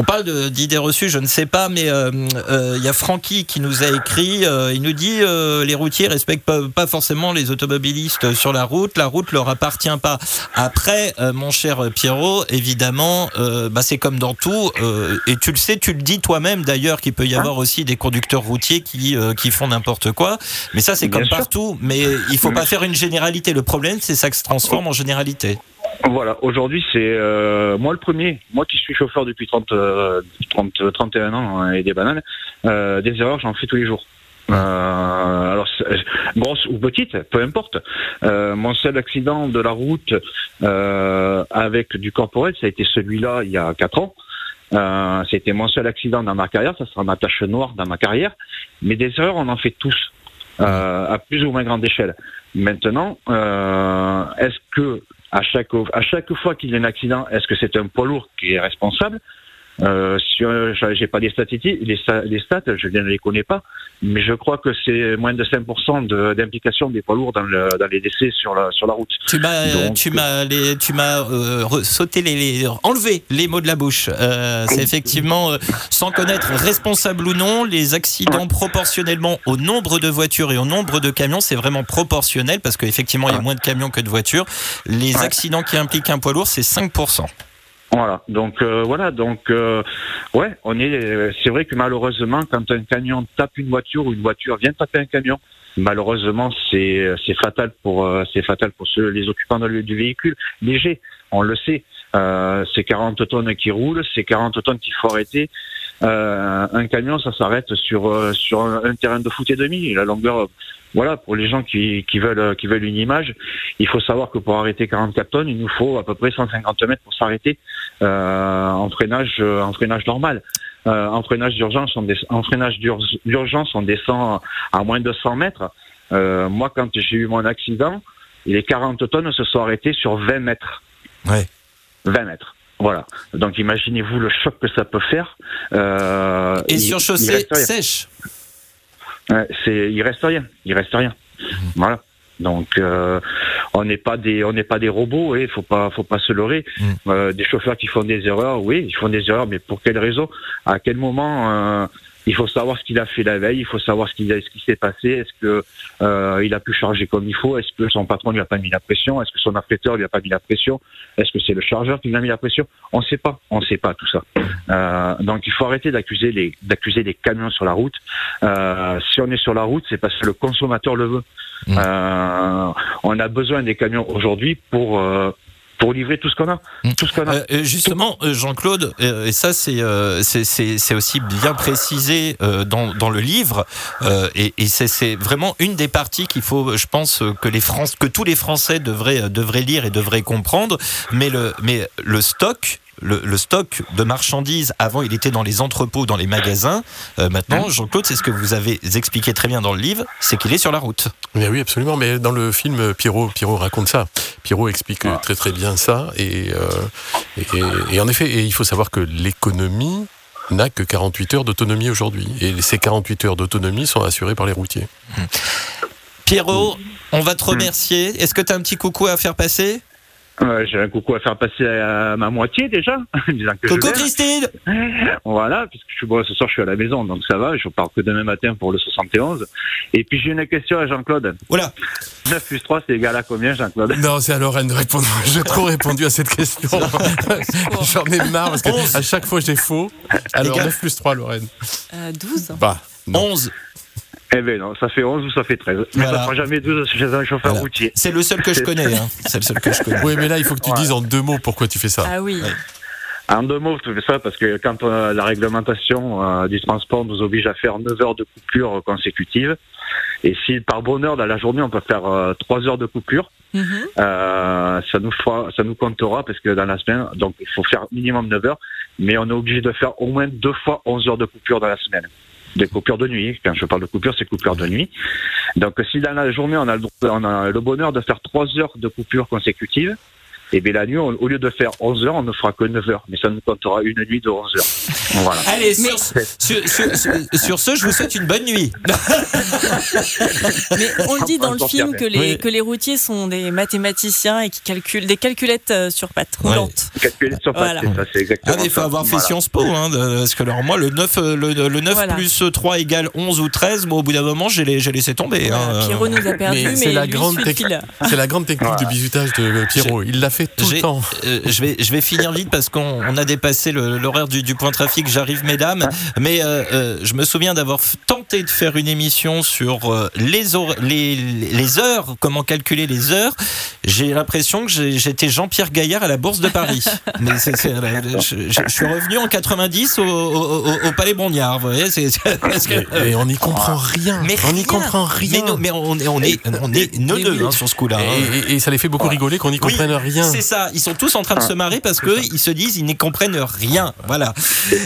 On parle d'idées reçues, je ne sais pas, mais euh, euh, il y a Francky qui nous a écrit. euh, il nous dit les routiers respectent pas, pas forcément les automobilistes sur la route. La route leur appartient pas. Après, mon cher Pierrot, évidemment, bah, c'est comme dans tout, et tu le sais, tu le dis toi-même d'ailleurs qu'il peut y avoir aussi des conducteurs routiers qui qui font n'importe quoi. Mais ça, c'est comme sûr. partout. Mais il faut pas faire une généralité. Le problème, c'est ça que se transforme en généralité. Voilà, aujourd'hui c'est euh, moi le premier, moi qui suis chauffeur depuis 30, euh, 30 31 ans hein, et des bananes, euh, des erreurs j'en fais tous les jours. Euh, alors grosse ou petite, peu importe. Euh, mon seul accident de la route euh, avec du corporel, ça a été celui-là il y a 4 ans. Euh, C'était mon seul accident dans ma carrière, ça sera ma tâche noire dans ma carrière. Mais des erreurs, on en fait tous, euh, à plus ou moins grande échelle. Maintenant, euh, est-ce que à chaque fois qu'il y a un accident, est-ce que c'est un poids lourd qui est responsable euh, si euh, j'ai pas les statistiques, les, sta- les stats, je ne les connais pas, mais je crois que c'est moins de 5% de- d'implication des poids lourds dans, le, dans les décès sur la, sur la route. Tu m'as, Donc, tu m'as, les- tu m'as euh, re- sauté les, les- enlevé les mots de la bouche. Euh, c'est effectivement, euh, sans connaître responsable ou non, les accidents proportionnellement au nombre de voitures et au nombre de camions, c'est vraiment proportionnel parce qu'effectivement, il y a moins de camions que de voitures. Les accidents qui impliquent un poids lourd, c'est 5%. Voilà, donc euh, voilà, donc euh, ouais, on est. C'est vrai que malheureusement, quand un camion tape une voiture ou une voiture vient taper un camion, malheureusement, c'est c'est fatal pour euh, c'est fatal pour ceux, les occupants de- du véhicule léger. On le sait. Euh, c'est 40 tonnes qui roulent, c'est 40 tonnes qu'il faut arrêter. Euh, un camion, ça s'arrête sur euh, sur un, un terrain de foot et demi. La longueur, euh, voilà, pour les gens qui, qui veulent euh, qui veulent une image, il faut savoir que pour arrêter 44 tonnes, il nous faut à peu près 150 mètres pour s'arrêter euh, en freinage euh, en freinage normal. Euh, en freinage d'urgence, on, des- en freinage d'ur- d'urgence, on descend à moins de 100 mètres. Euh, moi, quand j'ai eu mon accident, les 40 tonnes se sont arrêtées sur 20 mètres. Ouais. 20 mètres. Voilà. Donc imaginez-vous le choc que ça peut faire. Euh, Et il- sur chaussée sèche. Ouais, c'est, il reste rien. Il reste rien. Voilà. Donc euh, on n'est pas des on n'est pas des robots et faut pas faut pas se leurrer. Euh, des chauffeurs qui font des erreurs, oui, ils font des erreurs, mais pour quelle raison? À quel moment euh, Il faut savoir ce qu'il a fait la veille. Il faut savoir ce qu'il a- ce qui s'est passé. Est-ce que euh, il a pu charger comme il faut Est-ce que son patron lui a pas mis la pression Est-ce que son affréteur lui a pas mis la pression Est-ce que c'est le chargeur qui lui a mis la pression On ne sait pas. On ne sait pas tout ça. Euh, donc il faut arrêter d'accuser les d'accuser les camions sur la route. Euh, si on est sur la route, c'est parce que le consommateur le veut. Euh, on a besoin des camions aujourd'hui pour euh, pour livrer tout ce qu'on a, tout ce qu'on a. Euh, euh, justement, euh, Jean-Claude, euh, et ça c'est euh, c'est- aussi bien précisé dans, dans le livre, et, et c'est c'est vraiment une des parties qu'il faut, je pense, que les France, que tous les Français devraient devraient lire et devraient comprendre. Mais le mais le stock. Le, le stock de marchandises, avant il était dans les entrepôts, dans les magasins. Euh, maintenant, Jean-Claude, c'est ce que vous avez expliqué très bien dans le livre, c'est qu'il est sur la route. Mais oui, absolument. Mais dans le film, Pierrot, Pierrot raconte ça. Pierrot explique euh, très très bien ça. Et, euh, et, et en effet, et il faut savoir que l'économie n'a que 48 heures d'autonomie aujourd'hui. Et ces 48 heures d'autonomie sont assurées par les routiers. Pierrot, on va te remercier. Est-ce que tu as un petit coucou à faire passer? Euh, J'ai un coucou à faire passer à ma moitié déjà. disant que je Coucou. Christine Voilà, puisque je suis bon, ce soir je suis à la maison, donc ça va, je pars que demain matin pour le 71. Et puis j'ai une question à Jean-Claude. Voilà. 9 plus 3, c'est égal à combien Jean-Claude? Non, c'est à Lorraine de répondre. J'ai trop répondu à cette question. J'en ai marre parce que à chaque fois j'ai faux. Alors gars. 9 plus 3, Lorraine. Euh, 12 Bah, 11. Eh ben non, ça fait 11 ou ça fait 13. Mais Voilà. ça fera jamais 12 chez un chauffeur Voilà. routier. C'est le seul que je connais. hein. C'est le seul que je connais. oui, mais là, il faut que tu dises en deux mots pourquoi tu fais ça. Ah oui. En deux mots, je fais ça parce que quand euh, la réglementation euh, du transport nous oblige à faire 9 heures de coupure consécutives, et si par bonheur dans la journée on peut faire euh, 3 heures de coupure, Mhm. euh, ça nous fera, ça nous comptera parce que dans la semaine, donc il faut faire minimum 9 heures, mais on est obligé de faire au moins deux fois 11 heures de coupure dans la semaine. Des coupures de nuit. Quand je parle de coupure, c'est coupure de nuit. Donc si dans la journée on a le, bonheur de faire 3 heures de coupure consécutives, et bien la nuit, on- au lieu de faire 11 heures, on ne fera que 9 heures. Mais ça nous comptera une nuit de 11 heures. Voilà. Allez, sur, sur, sur- sur- sur ce, je vous souhaite une bonne nuit. Mais on le dit dans le film que les, Oui. que les routiers sont des mathématiciens et qui calculent des calculettes euh, sur pattes roulantes. Calculer sur pattes, Voilà. c'est ça, c'est exactement Ah, il faut ça. avoir fait Voilà. Sciences Po, hein, de- parce que alors moi, le 9, euh, le, le 9 Voilà. plus 3 égale 11 ou 13, moi, au bout d'un moment, j'ai la- j'ai laissé tomber. hein. Pierrot nous a perdu, mais, c'est la grande. C'est la grande technique de bizutage de Pierrot. Il l'a fait tout le J'ai- temps. euh, je, vais, je vais finir vite parce qu'on on a dépassé l'horaire du, du point trafic. J'arrive, mesdames. Mais euh, euh, je me souviens d'avoir tenté de faire une émission sur euh, les, hor- les, les heures, comment calculer les heures. J'ai l'impression que j'étais Jean-Pierre Gaillard à la Bourse de Paris. Mais c'est- c'est- je, je- je suis revenu en 90 au, au- au- au Palais Bonniard. Vous voyez, c'est- Mais, on n'y comprend rien. mais on n'y comprend rien. Mais, non, mais on, est- on est, on est neuneux hein, sur ce coup-là. hein. Et, et- et ça les fait beaucoup rigoler qu'on n'y Oui, comprenne rien. C'est ça, ils sont tous en train de se marrer parce qu'ils se disent ils n'y comprennent rien. Voilà.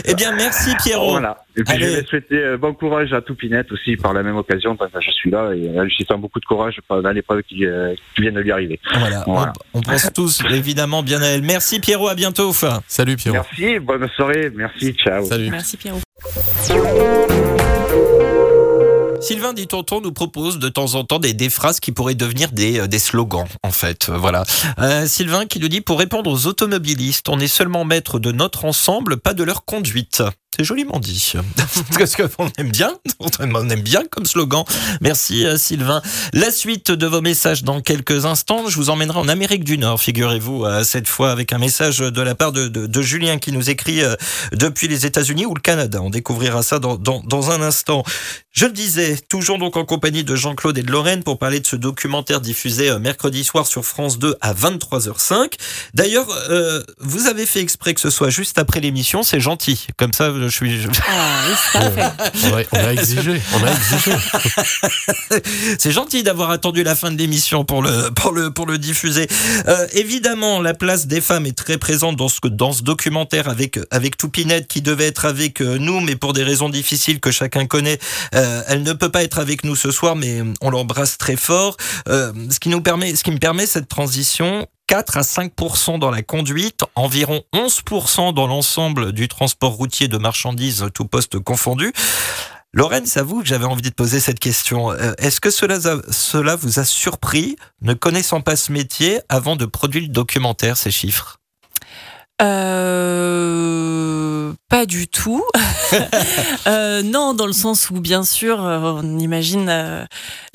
Eh bien, merci Pierrot. Voilà. Et puis Allez. je vais souhaiter euh, bon courage à Toupinette aussi par la même occasion, tant que je suis là, et euh, je lui sens beaucoup de courage dans l'épreuve qui, euh, qui vient de lui arriver. Voilà. Voilà. On, on pense tous évidemment bien à elle. Merci Pierrot, à bientôt. Salut Pierrot. Merci, bonne soirée, merci, ciao. Salut. Merci Pierrot. Sylvain dit tonton nous propose de temps en temps des, des phrases qui pourraient devenir des, euh, slogans en fait. Euh, Voilà. Euh, Sylvain qui nous dit pour répondre aux automobilistes, on est seulement maître de notre ensemble, pas de leur conduite. C'est joliment dit. Parce qu'on aime bien, on aime bien comme slogan. Merci euh, Sylvain. La suite de vos messages dans quelques instants. Je vous emmènerai en Amérique du Nord, figurez-vous, euh, cette fois avec un message de la part de, de, Julien qui nous écrit euh, depuis les États-Unis ou le Canada. On découvrira ça dans, dans, un instant. Je le disais, toujours donc en compagnie de Jean-Claude et de Lorraine pour parler de ce documentaire diffusé mercredi soir sur France 2 à 23h05. D'ailleurs, vous avez fait exprès que ce soit juste après l'émission, c'est gentil. Comme ça, je suis. Je... Ah. On a, on a exigé, on a exigé. c'est gentil d'avoir attendu la fin de l'émission pour le, pour le, pour le diffuser. Euh, évidemment, la place des femmes est très présente dans ce, dans ce documentaire avec, avec Toupinette qui devait être avec nous, mais pour des raisons difficiles que chacun connaît, euh, elle ne peut pas être avec nous ce soir, mais on l'embrasse très fort. Euh, ce qui nous permet, ce qui me permet cette transition, 4 à 5% dans la conduite, environ 11% dans l'ensemble du transport routier de marchandises, tout poste confondu. Lorraine, c'est à vous que j'avais envie de poser cette question. Euh, Est-ce que cela, cela vous a surpris, ne connaissant pas ce métier, avant de produire le documentaire, ces chiffres? Euh, pas du tout. euh, non, dans le sens où, bien sûr, on imagine euh,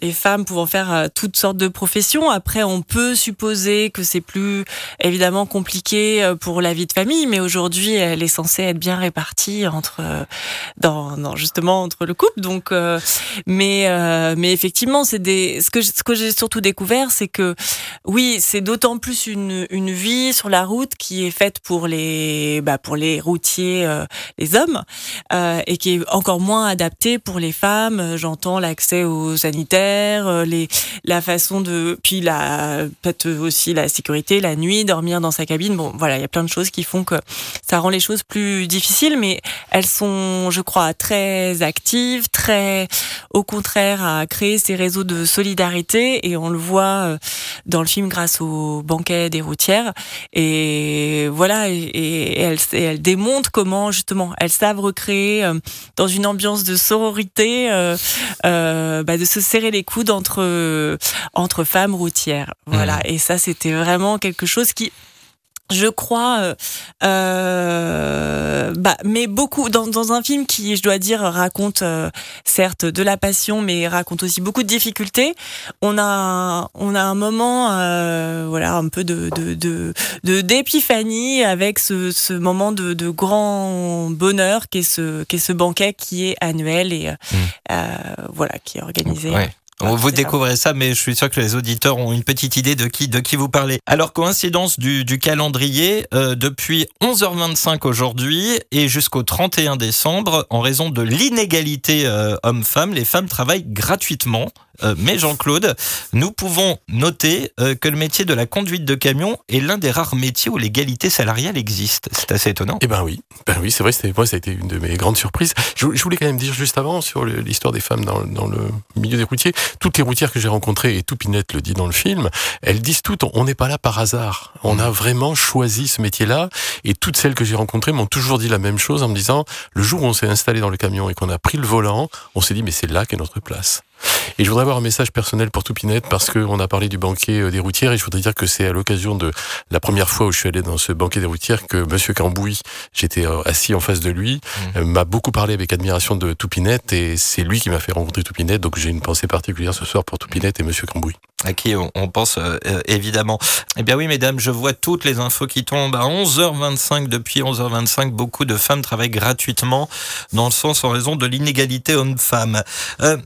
les femmes pouvant faire euh, toutes sortes de professions. Après, on peut supposer que c'est plus évidemment compliqué pour la vie de famille, mais aujourd'hui, elle est censée être bien répartie entre, dans, justement entre le couple. Donc, mais, mais effectivement, c'est des. Ce que j'ai surtout découvert, c'est que oui, c'est d'autant plus une une vie sur la route qui est faite les bah, pour les routiers, euh, les hommes, euh, et qui est encore moins adapté pour les femmes. J'entends l'accès aux sanitaires, euh, les la façon de puis la peut-être aussi la sécurité, la nuit, dormir dans sa cabine. Bon, voilà, il y a plein de choses qui font que ça rend les choses plus difficiles, mais elles sont, je crois, très actives, très au contraire à créer ces réseaux de solidarité, et on le voit dans le film grâce au banquet des routières. Et voilà, et, et elles, et elles démontrent comment justement elles savent recréer euh, dans une ambiance de sororité, euh, euh, bah, de se serrer les coudes entre entre femmes routières. Voilà, Mmh. et ça c'était vraiment quelque chose qui je crois, euh, euh, bah, mais beaucoup dans, dans un film qui, je dois dire, raconte euh, certes de la passion, mais raconte aussi beaucoup de difficultés. On a, on a un moment, euh, voilà, un peu de de de de- d'épiphanie avec ce, ce moment de, de grand bonheur qui est ce qui est ce banquet qui est annuel et euh, voilà qui est organisé. Ouais. Ah, Vous ça. découvrez ça, mais je suis sûr que les auditeurs ont une petite idée de qui, de qui vous parlez. Alors, coïncidence du, du calendrier, euh, depuis 11h25 aujourd'hui et jusqu'au 31 décembre, en raison de l'inégalité euh, homme-femme, les femmes travaillent gratuitement. Euh, mais Jean-Claude, nous pouvons noter euh, que le métier de la conduite de camion est l'un des rares métiers où l'égalité salariale existe. C'est assez étonnant. Eh ben oui, ben oui, c'est vrai. Moi, ça a été une de mes grandes surprises. Je, je voulais quand même dire juste avant sur l'histoire des femmes dans, dans le milieu des routiers. Toutes les routières que j'ai rencontrées et Toupinette le dit dans le film, elles disent toutes on n'est pas là par hasard. On a vraiment choisi ce métier-là. Et toutes celles que j'ai rencontrées m'ont toujours dit la même chose en me disant le jour où on s'est installé dans le camion et qu'on a pris le volant, on s'est dit mais c'est là qu'est notre place. Et je voudrais avoir un message personnel pour Toupinette parce qu'on a parlé du banquet euh, des routières et je voudrais dire que c'est à l'occasion de la première fois où je suis allé dans ce banquet des routières que Monsieur Cambouis, j'étais euh, assis en face de lui, euh, m'a beaucoup parlé avec admiration de Toupinette et c'est lui qui m'a fait rencontrer Toupinette. Donc j'ai une pensée particulière ce soir pour Toupinette et Monsieur Cambouis. à qui on, pense euh, évidemment. Eh bien oui, mesdames, je vois toutes les infos qui tombent à 11h25. Depuis 11h25, beaucoup de femmes travaillent gratuitement dans le sens en raison de l'inégalité homme-femme. Euh,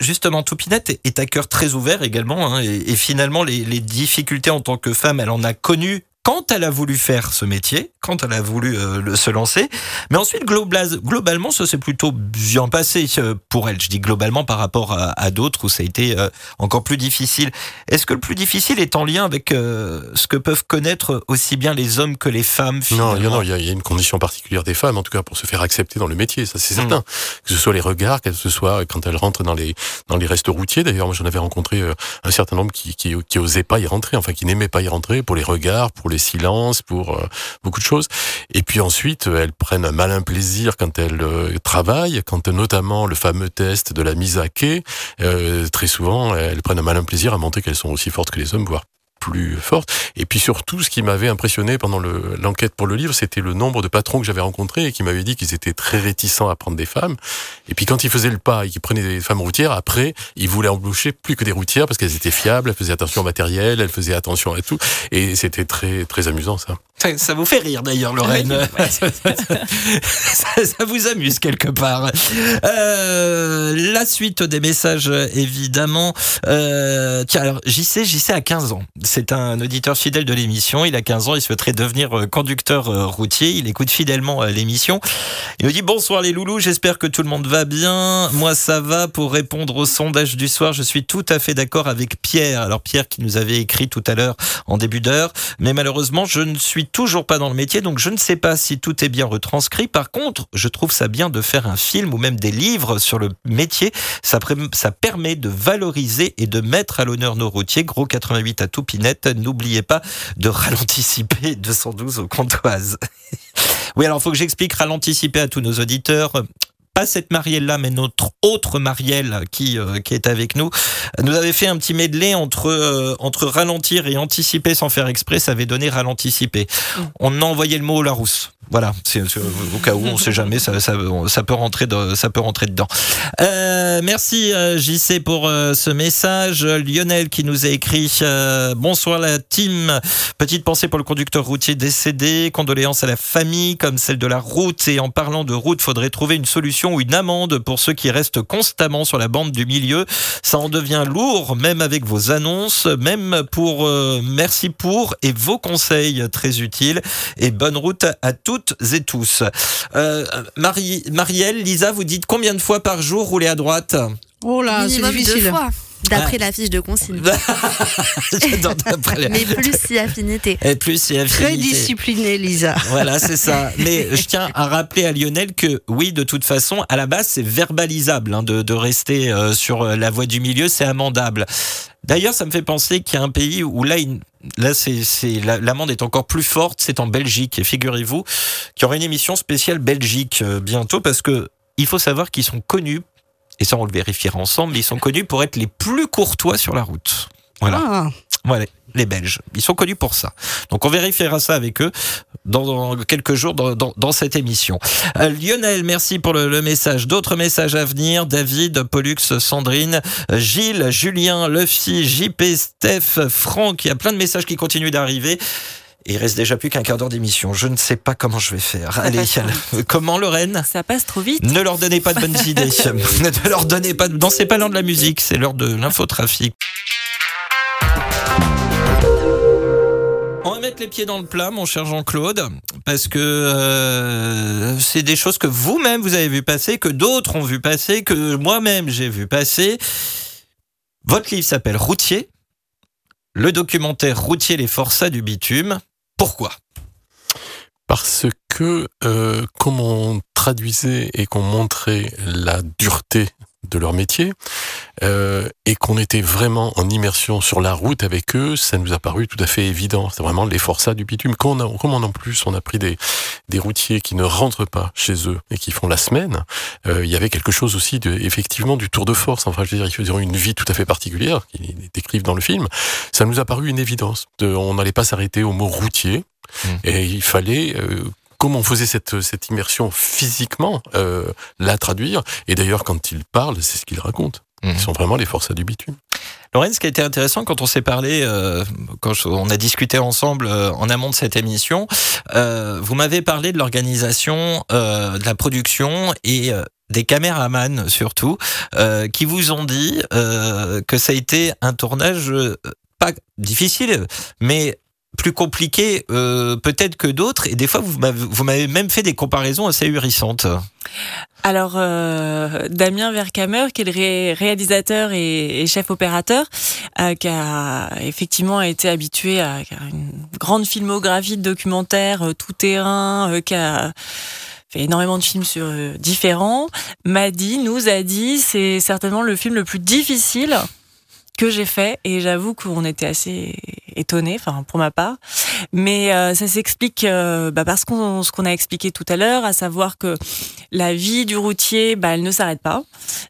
Justement, Toupinette est- à cœur très ouvert également, hein, et, et finalement, les, les difficultés en tant que femme, elle en a connu quand elle a voulu faire ce métier, quand elle a voulu euh, le- se lancer. Mais ensuite, global- globalement, ça s'est plutôt bien passé euh, pour elle. Je dis globalement par rapport à, à d'autres où ça a été euh, encore plus difficile. Est-ce que le plus difficile est en lien avec euh, ce que peuvent connaître aussi bien les hommes que les femmes Non, il y, a- y une condition particulière des femmes, en tout cas pour se faire accepter dans le métier, ça Mm. c'est certain. Que ce soit les regards, que ce soit quand elles rentrent dans les dans les restes routiers. D'ailleurs, moi j'en avais rencontré un certain nombre qui, qui qui osaient pas y rentrer, enfin qui n'aimaient pas y rentrer pour les regards, pour les silences, pour euh, beaucoup de choses. Et puis ensuite, euh, elles prennent un malin plaisir quand elles euh, travaillent, quand notamment le fameux test de la mise à quai, très souvent elles prennent un malin plaisir à montrer qu'elles sont aussi fortes que les hommes, voire plus forte. Et puis surtout, ce qui m'avait impressionné pendant le- l'enquête pour le livre, c'était le nombre de patrons que j'avais rencontrés et qui m'avaient dit qu'ils étaient très réticents à prendre des femmes. Et puis quand ils faisaient le pas et qu'ils prenaient des femmes routières, après, ils voulaient embaucher plus que des routières parce qu'elles étaient fiables, elles faisaient attention au matériel, elles faisaient attention à tout. Et c'était très, très amusant, ça. Ça, ça vous fait rire d'ailleurs, Lorraine. ça, ça vous amuse quelque part. Euh, la suite des messages, évidemment. Euh, tiens, alors, JC, JC a 15 ans. C'est un auditeur fidèle de l'émission. Il a 15 ans, il souhaiterait devenir euh, conducteur euh, routier. Il écoute fidèlement euh, l'émission. Il nous dit bonsoir les loulous, j'espère que tout le monde va bien. Moi, ça va. Pour répondre au sondage du soir, je suis tout à fait d'accord avec Pierre. Alors, Pierre qui nous avait écrit tout à l'heure en début d'heure. Mais malheureusement, je ne suis toujours pas dans le métier, donc je ne sais pas si tout est bien retranscrit. Par contre, je trouve ça bien de faire un film ou même des livres sur le métier. Ça, permet de valoriser et de mettre à l'honneur nos routiers. Gros 88 à N'oubliez pas de ralenticiper 212 aux comptoises. oui, alors il faut que j'explique ralenticiper à tous nos auditeurs pas cette Marielle-là, mais notre autre Marielle qui, euh, qui est avec nous, nous avait fait un petit medley entre, euh, entre ralentir et anticiper sans faire exprès, ça avait donné ralenticiper. On a envoyé le mot au Larousse. Voilà, c'est au cas où, on sait jamais, ça, ça, ça peut rentrer ça peut rentrer dedans. Euh, merci euh, JC pour euh, ce message. Lionel qui nous a écrit euh, bonsoir la team. Petite pensée pour le conducteur routier décédé. Condoléances à la famille comme celle de la route. Et en parlant de route, faudrait trouver une solution ou une amende pour ceux qui restent constamment sur la bande du milieu. Ça en devient lourd, même avec vos annonces, même pour euh, merci pour et vos conseils très utiles. Et bonne route à toutes et tous. Euh, Marie, Marielle, Lisa, vous dites combien de fois par jour rouler à droite? Oh là, c'est deux difficile. fois, d'après Ah. la fiche de consigne. J'adore d'après la- Mais plus si affinité. Et plus Très affinité. disciplinée, Lisa. Voilà, c'est ça. Mais je tiens à rappeler à Lionel que oui, de toute façon, à la base, c'est verbalisable hein, de, de rester euh, sur euh, la voie du milieu, c'est amendable. D'ailleurs, ça me fait penser qu'il y a un pays où là, il- là, c'est, c'est la- l'amende est encore plus forte. C'est en Belgique. Et figurez-vous qu'il y aura une émission spéciale Belgique euh, bientôt parce que il faut savoir qu'ils sont connus. Et ça, on le vérifiera ensemble. Mais ils sont connus pour être les plus courtois sur la route. Voilà. Ah, Voilà, les Belges. Ils sont connus pour ça. Donc on vérifiera ça avec eux dans, dans quelques jours dans, dans, dans cette émission. Euh, Lionel, merci pour le, le message. D'autres messages à venir. David, Pollux, Sandrine, Gilles, Julien, Luffy, JP, Steph, Franck. Il y a plein de messages qui continuent d'arriver. Il reste déjà plus qu'un quart d'heure d'émission. Je ne sais pas comment je vais faire. Allez, comment Lorraine? Ça passe trop vite. ne leur donnez pas de bonnes idées. ne leur donnez pas de... Non, c'est pas l'heure de la musique, c'est l'heure de l'infotrafic. On va mettre les pieds dans le plat, mon cher Jean-Claude, parce que euh, c'est des choses que vous-même vous avez vu passer, que d'autres ont vu passer, que moi-même j'ai vu passer. Votre livre s'appelle Routier, le documentaire Routier les forçats du bitume. Pourquoi? Parce que, euh, comme on traduisait et qu'on montrait la dureté de leur métier, euh, et qu'on était vraiment en immersion sur la route avec eux, ça nous a paru tout à fait évident. C'est vraiment les forçats du bitume. Comme, on a, comme on, en plus on a pris des, des routiers qui ne rentrent pas chez eux et qui font la semaine, euh, il y avait quelque chose aussi de, effectivement du tour de force. Enfin, je veux dire, ils faisaient une vie tout à fait particulière, qu'ils décrivent dans le film. Ça nous a paru une évidence. De, on n'allait pas s'arrêter au mot routier, et il fallait euh, comme on faisait cette, cette immersion physiquement, euh, la traduire. Et d'ailleurs, quand ils parlent, c'est ce qu'ils racontent. Ils sont vraiment les forçats du bitume. Lorraine, ce qui a été intéressant quand on s'est parlé, euh, quand je- on a discuté ensemble euh, en amont de cette émission, euh, vous m'avez parlé de l'organisation, euh, de la production et euh, des caméramans surtout, euh, qui vous ont dit euh, que ça a été un tournage pas difficile, mais plus compliqué euh, peut-être que d'autres. Et des fois, vous m'avez même fait des comparaisons assez ahurissantes. Alors, euh, Damien Verkamer, qui est le ré- réalisateur et, chef opérateur, euh, qui a effectivement été habitué à, une grande filmographie de documentaires tout terrain, qui a fait énormément de films sur différents, m'a dit, nous a dit, c'est certainement le film le plus difficile que j'ai fait et j'avoue qu'on était assez étonnés, enfin pour ma part, Mais euh, ça s'explique euh, bah, parce qu'on ce qu'on a expliqué tout à l'heure, à savoir que la vie du routier, bah, elle ne s'arrête pas.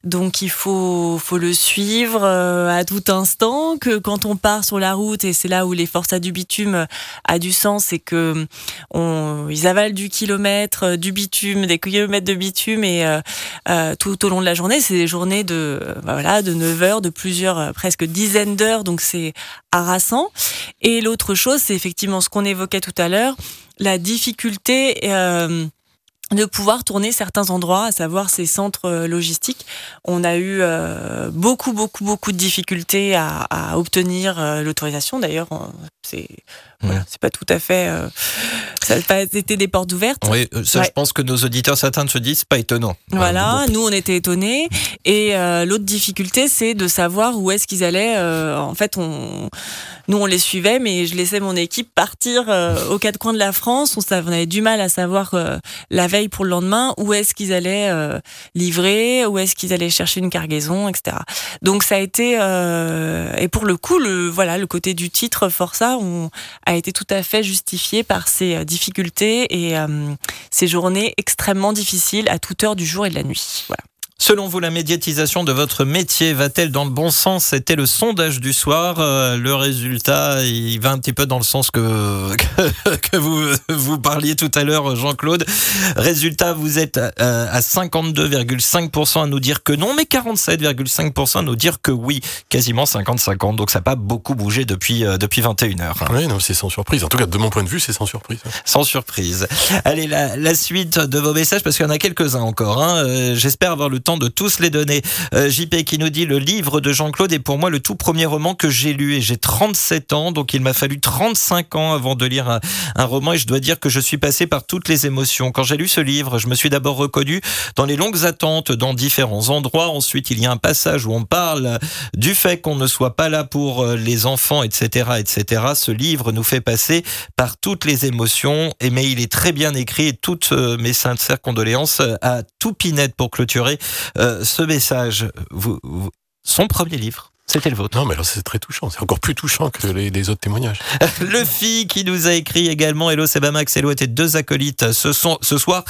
Donc il faut, faut le suivre euh, à tout instant. Que quand on part sur la route, et c'est là où les forçats du bitume a du sens, c'est que on, ils avalent du kilomètre, euh, du bitume, des kilomètres de bitume, et euh, euh, tout au long de la journée, c'est des journées de bah, voilà de 9 heures, de plusieurs euh, presque dizaines d'heures. Donc c'est harassant. Et l'autre chose, c'est effectivement ce qu'on évoquait tout à l'heure, la difficulté. euh, de pouvoir tourner certains endroits, à savoir ces centres euh, logistiques. On a eu euh, beaucoup, beaucoup, beaucoup de difficultés à, obtenir l'autorisation. D'ailleurs, c'est voilà, c'est pas tout à fait, euh, ça n'a pas été des portes ouvertes. Oui, euh, ça, je pense que nos auditeurs certains se disent, pas étonnant. Voilà, nous on était étonnés. Et euh, l'autre difficulté, c'est de savoir où est-ce qu'ils allaient. euh, en fait, on, nous on les suivait, mais je laissais mon équipe partir aux quatre coins de la France. On, avait du mal à savoir la veille pour le lendemain où est-ce qu'ils allaient livrer, où est-ce qu'ils allaient chercher une cargaison, etc. Donc ça a été et pour le coup, le voilà, le côté du titre Força on, a été tout à fait justifié par ces euh, difficultés et euh, ces journées extrêmement difficiles à toute heure du jour et de la nuit. Selon vous, la médiatisation de votre métier va-t-elle dans le bon sens? C'était le sondage du soir. Euh, le résultat, il va un petit peu dans le sens que, que, que vous, vous parliez tout à l'heure, Jean-Claude. Résultat, vous êtes euh, à 52,5% à nous dire que non, mais 47,5% à nous dire que oui. Quasiment 50-50. Donc ça n'a pas beaucoup bougé depuis, euh, depuis 21h. Oui, non, c'est sans surprise. En tout cas, de mon point de vue, c'est sans surprise. Sans surprise. Allez, la, la suite de vos messages, parce qu'il y en a quelques-uns encore. Hein. J'espère avoir le temps de tous les donner. Euh, JP qui nous dit le livre de Jean-Claude est pour moi le tout premier roman que j'ai lu et j'ai 37 ans, donc il m'a fallu 35 ans avant de lire un, roman et je dois dire que je suis passé par toutes les émotions. Quand j'ai lu ce livre, je me suis d'abord reconnu dans les longues attentes dans différents endroits. Ensuite, il y a un passage où on parle du fait qu'on ne soit pas là pour euh, les enfants, etc., etc. Ce livre nous fait passer par toutes les émotions, mais il est très bien écrit. Et toutes euh, mes sincères condoléances à Toupinette pour clôturer euh, ce message. Vous, vous- son premier livre. C'était le vôtre. Non, mais alors c'est très touchant. C'est encore plus touchant que les, les autres témoignages. Le fille qui nous a écrit également Hello Sebamax, Hello était deux acolytes ce, son- ce soir.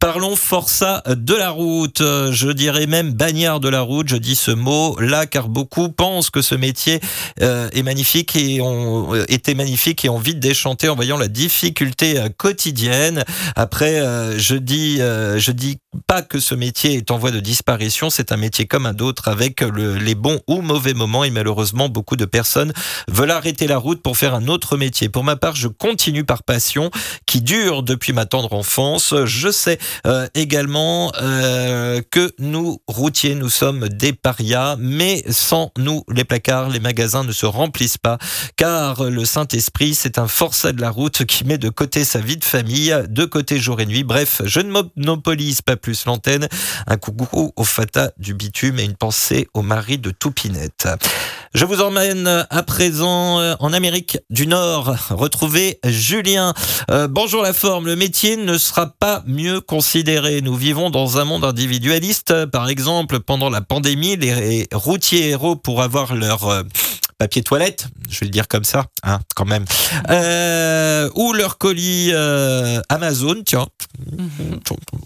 Parlons Força de la route. Je dirais même bagnard de la route. Je dis ce mot là car beaucoup pensent que ce métier euh, est magnifique et ont euh, été magnifique et ont vite déchanté en voyant la difficulté euh, quotidienne. Après, euh, je dis, euh, je dis pas que ce métier est en voie de disparition. C'est un métier comme un autre avec le- les bons ou mauvais moments et malheureusement beaucoup de personnes veulent arrêter la route pour faire un autre métier. Pour ma part, je continue par passion qui dure depuis ma tendre enfance. Je sais euh, également euh, que nous, routiers, nous sommes des parias, mais sans nous, les placards, les magasins ne se remplissent pas, car le Saint-Esprit, c'est un forçat de la route qui met de côté sa vie de famille, de côté jour et nuit. Bref, je ne monopolise pas plus l'antenne. Un coucou au Fata du bitume et une pensée au mari de Toupinette. Je vous emmène à présent euh, en Amérique du Nord. Retrouver Julien. Euh, bonjour la forme. Le métier ne sera pas mieux considéré. Nous vivons dans un monde individualiste. Par exemple, pendant la pandémie, les routiers héros pour avoir leur euh, papier toilette, je vais le dire comme ça, hein, quand même, euh, ou leur colis euh, Amazon, tiens,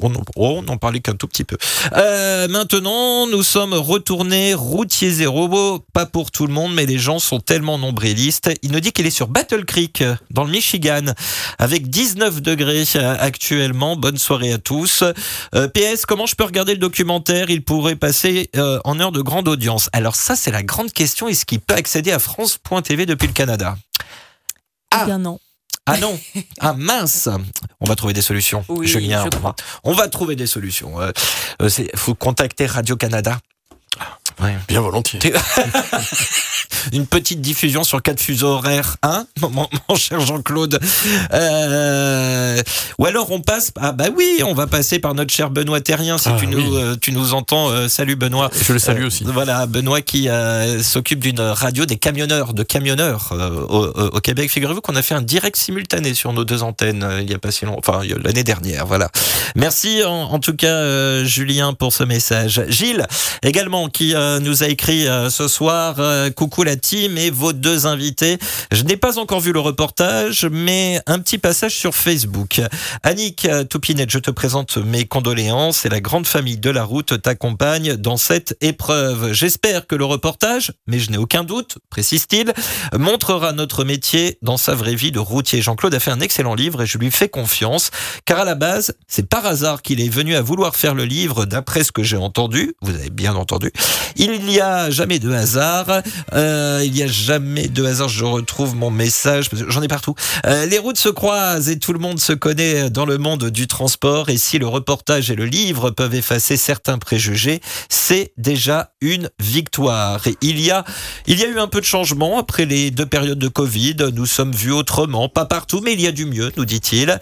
on, en- oh, on en parlait qu'un tout petit peu. Euh, maintenant, nous sommes retournés routier zéro, pas pour tout le monde, mais les gens sont tellement nombrilistes. Il nous dit qu'il est sur Battle Creek, dans le Michigan, avec 19 degrés actuellement. Bonne soirée à tous. PS, comment je peux regarder le documentaire? Il pourrait passer en heure de grande audience. Alors ça, c'est la grande question. Est-ce qu'il peut accéder à France.tv depuis le Canada Eh bien non. ah non Ah mince On va trouver des solutions, Oui, Julien. je crois. On va trouver des solutions. Euh, euh, c'est- faut contacter Radio-Canada. Ouais. Bien volontiers. Une petite diffusion sur quatre fuseaux horaires, hein, mon, mon cher Jean-Claude. Euh, ou alors on passe, ah bah oui, on va passer par notre cher Benoît Terrien, si Ah, tu, nous, oui. euh, tu nous entends. Euh, salut Benoît. Je le salue aussi. Voilà, Benoît qui s'occupe d'une radio des camionneurs, de camionneurs au, au Québec. Figurez-vous qu'on a fait un direct simultané sur nos deux antennes il y a pas si longtemps, enfin l'année dernière. Voilà. Merci en, en tout cas Julien pour ce message. Gilles également qui euh, nous a écrit euh, ce soir euh, Coucou la team et vos deux invités. Je n'ai pas encore vu le reportage, mais un petit passage sur Facebook. Annick Toupinette, je te présente mes condoléances et la grande famille de la route t'accompagne dans cette épreuve. J'espère que le reportage, mais je n'ai aucun doute, précise-t-il, montrera notre métier dans sa vraie vie de routier. Jean-Claude a fait un excellent livre et je lui fais confiance, car à la base, c'est par hasard qu'il est venu à vouloir faire le livre, d'après ce que j'ai entendu. Vous avez bien entendu. Il n'y a jamais de hasard. Euh, il n'y a jamais de hasard. Je retrouve mon message. J'en ai partout. Euh, les routes se croisent et tout le monde se connaît dans le monde du transport. Et si le reportage et le livre peuvent effacer certains préjugés, c'est déjà une victoire. Et il y a, il y a eu un peu de changement après les deux périodes de Covid. Nous sommes vus autrement, pas partout, mais il y a du mieux, nous dit-il.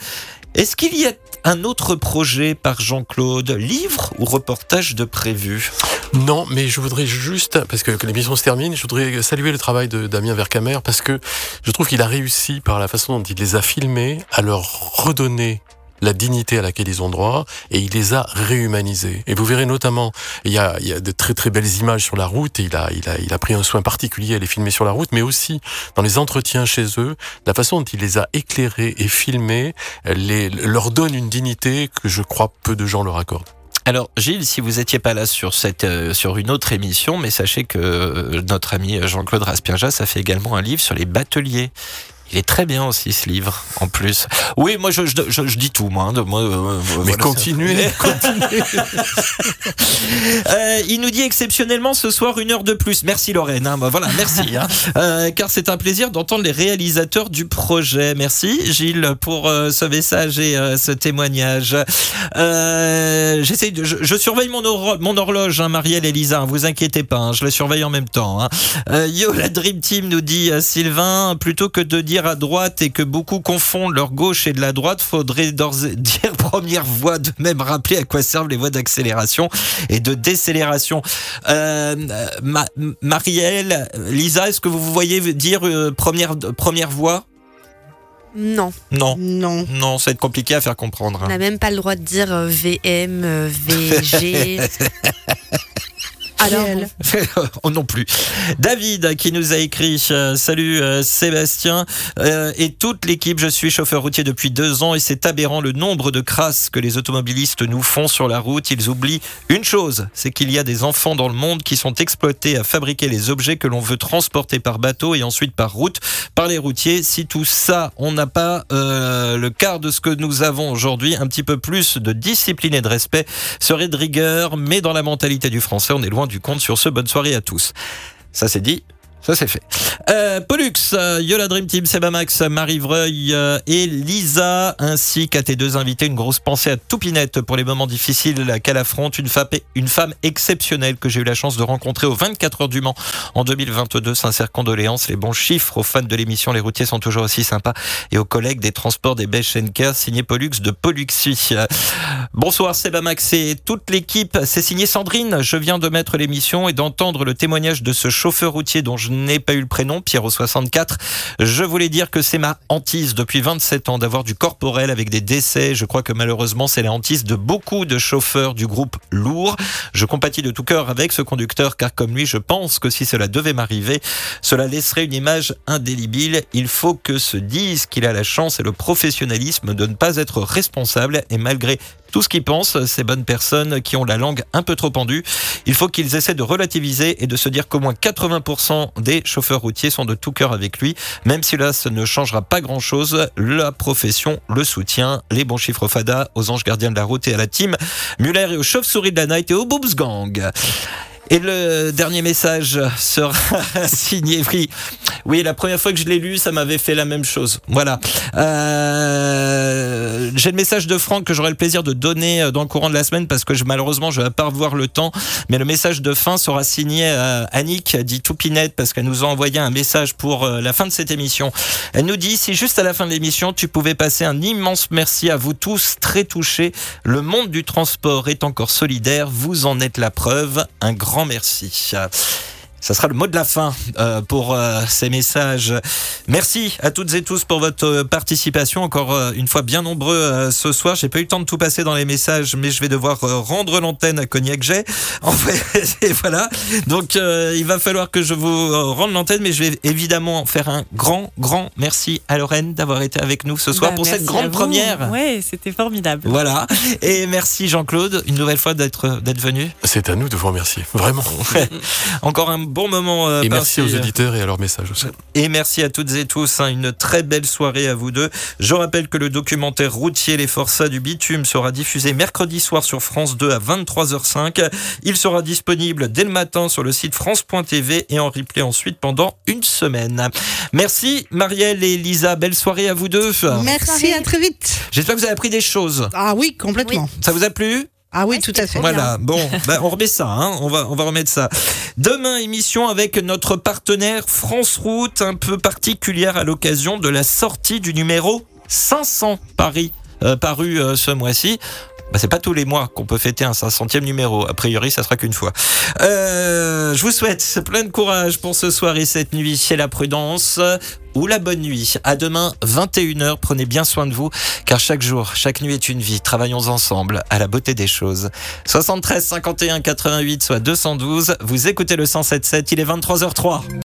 Est-ce qu'il y a un autre projet par Jean-Claude, livre ou reportage de prévu? Non, mais je voudrais juste, parce que, l'émission se termine, je voudrais saluer le travail de Damien Vercamer, parce que je trouve qu'il a réussi, par la façon dont il les a filmés, à leur redonner la dignité à laquelle ils ont droit et il les a réhumanisés. Et vous verrez notamment, il y a, il y a de très très belles images sur la route et il a, il, a, il a pris un soin particulier à les filmer sur la route, mais aussi dans les entretiens chez eux, la façon dont il les a éclairés et filmés les, leur donne une dignité que je crois peu de gens leur accordent. Alors Gilles, si vous étiez pas là euh, sur une autre émission, mais sachez que euh, notre ami Jean-Claude Raspierjas a fait également un livre sur les bateliers. Il est très bien aussi ce livre, en plus. Oui, moi je, je, je, je dis tout, moi. hein, de- moi euh, Mais voilà, continuez, Euh, il nous dit exceptionnellement ce soir une heure de plus. Merci Lorraine. hein. Bah, voilà, merci. hein. Euh, car c'est un plaisir d'entendre les réalisateurs du projet. Merci Gilles pour ce message et ce témoignage. J'essaie de, je, surveille mon, horloge, hein, Marielle et Lisa. vous inquiétez pas, je la surveille en même temps. yo, la Dream Team nous dit Sylvain, plutôt que de dire à droite et que beaucoup confondent leur gauche et de la droite, faudrait d'ores et- dire première voie, de même rappeler à quoi servent les voies d'accélération et de décélération. Euh, Ma- Marielle, Lisa, est-ce que vous vous voyez dire euh, première, première voie? Non, Non. Non. Non, ça va être compliqué à faire comprendre. on hein. n'a même pas le droit de dire euh, VM, euh, VG. Alors, oh non plus. David qui nous a écrit euh, Salut euh, Sébastien euh, et toute l'équipe. Je suis chauffeur routier depuis deux ans et c'est aberrant le nombre de crasses que les automobilistes nous font sur la route. Ils oublient une chose c'est qu'il y a des enfants dans le monde qui sont exploités à fabriquer les objets que l'on veut transporter par bateau et ensuite par route par les routiers. Si tout ça, on n'a pas le quart de ce que nous avons aujourd'hui, un petit peu plus de discipline et de respect serait de rigueur, mais dans la mentalité du français, on est loin du compte sur ce. Bonne soirée à tous. Ça c'est dit. Ça c'est fait. Euh, Pollux, euh, Yola Dream Team, Sebamax, Marie Vreuil euh, et Lisa, ainsi qu'à tes deux invités, une grosse pensée à Toupinette pour les moments difficiles qu'elle affronte. Une femme, exceptionnelle que j'ai eu la chance de rencontrer au 24 heures du Mans en 2022. Sincères condoléances, les bons chiffres aux fans de l'émission. Les routiers sont toujours aussi sympas. Et aux collègues des transports des Care, signé Pollux de Polluxi. Euh, Bonsoir Sebamax et toute l'équipe. C'est signé Sandrine. Je viens de mettre l'émission et d'entendre le témoignage de ce chauffeur routier dont je n'ai pas eu le prénom, Pierrot 64. Je voulais dire que c'est ma hantise depuis 27 ans d'avoir du corporel avec des décès. Je crois que malheureusement c'est la hantise de beaucoup de chauffeurs du groupe lourd. Je compatis de tout cœur avec ce conducteur car comme lui je pense que si cela devait m'arriver, cela laisserait une image indélébile. Il faut que se dise qu'il a la chance et le professionnalisme de ne pas être responsable et malgré tout ce qu'ils pensent, ces bonnes personnes qui ont la langue un peu trop pendue, il faut qu'ils essaient de relativiser et de se dire qu'au moins 80% des chauffeurs routiers sont de tout cœur avec lui, même si là, ça ne changera pas grand-chose. La profession le soutient. Les bons chiffres FADA aux anges gardiens de la route et à la team Muller et aux chauves-souris de la night et aux boobs gang. Et le dernier message sera signé oui. Oui, la première fois que je l'ai lu, ça m'avait fait la même chose. Voilà. Euh, J'ai le message de Franck que j'aurai le plaisir de donner euh, dans le courant de la semaine parce que malheureusement, je vais pas revoir le temps. Mais le message de fin sera signé euh, Annick, dit Toupinette, parce qu'elle nous a envoyé un message pour la fin de cette émission. Elle nous dit si juste à la fin de l'émission, tu pouvais passer un immense merci à vous tous, très touchés. Le monde du transport est encore solidaire. Vous en êtes la preuve. Un grand merci. Ça sera le mot de la fin euh, pour euh, ces messages. Merci à toutes et tous pour votre euh, participation. Encore euh, une fois bien nombreux euh, ce soir. J'ai pas eu le temps de tout passer dans les messages, mais je vais devoir euh, rendre l'antenne à Cognac J. En fait, et voilà. Donc euh, il va falloir que je vous euh, rende l'antenne, mais je vais évidemment faire un grand, grand merci à Lorraine d'avoir été avec nous ce soir Bah, pour cette grande première. Ouais, c'était formidable. Voilà. Et merci Jean-Claude, une nouvelle fois d'être d'être venu. C'est à nous de vous remercier, vraiment. Encore un bon moment. euh, Et merci aux auditeurs et à leurs messages aussi. Et merci à toutes et tous. hein, une très belle soirée à vous deux. Je rappelle que le documentaire routier Les Forçats du Bitume sera diffusé mercredi soir sur France 2 à 23h05. Il sera disponible dès le matin sur le site France.tv et en replay ensuite pendant une semaine. Merci Marielle et Lisa. Belle soirée à vous deux. Merci, à très vite. J'espère que vous avez appris des choses. Ah oui, complètement. Ça vous a plu? Ah oui, tout à fait. Voilà, bon, bah, on remet ça, hein, on, va, on va remettre ça. Demain, émission avec notre partenaire France Route, un peu particulière à l'occasion de la sortie du numéro 500 Paris, euh, paru euh, ce mois-ci. Bah, c'est pas tous les mois qu'on peut fêter un 500e numéro. A priori, ça sera qu'une fois. Euh, je vous souhaite plein de courage pour ce soir et cette nuit chez la prudence ou la bonne nuit. À demain, 21h. Prenez bien soin de vous, car chaque jour, chaque nuit est une vie. Travaillons ensemble à la beauté des choses. 73 51 88, soit 212. Vous écoutez le 107.7. Il est 23h03.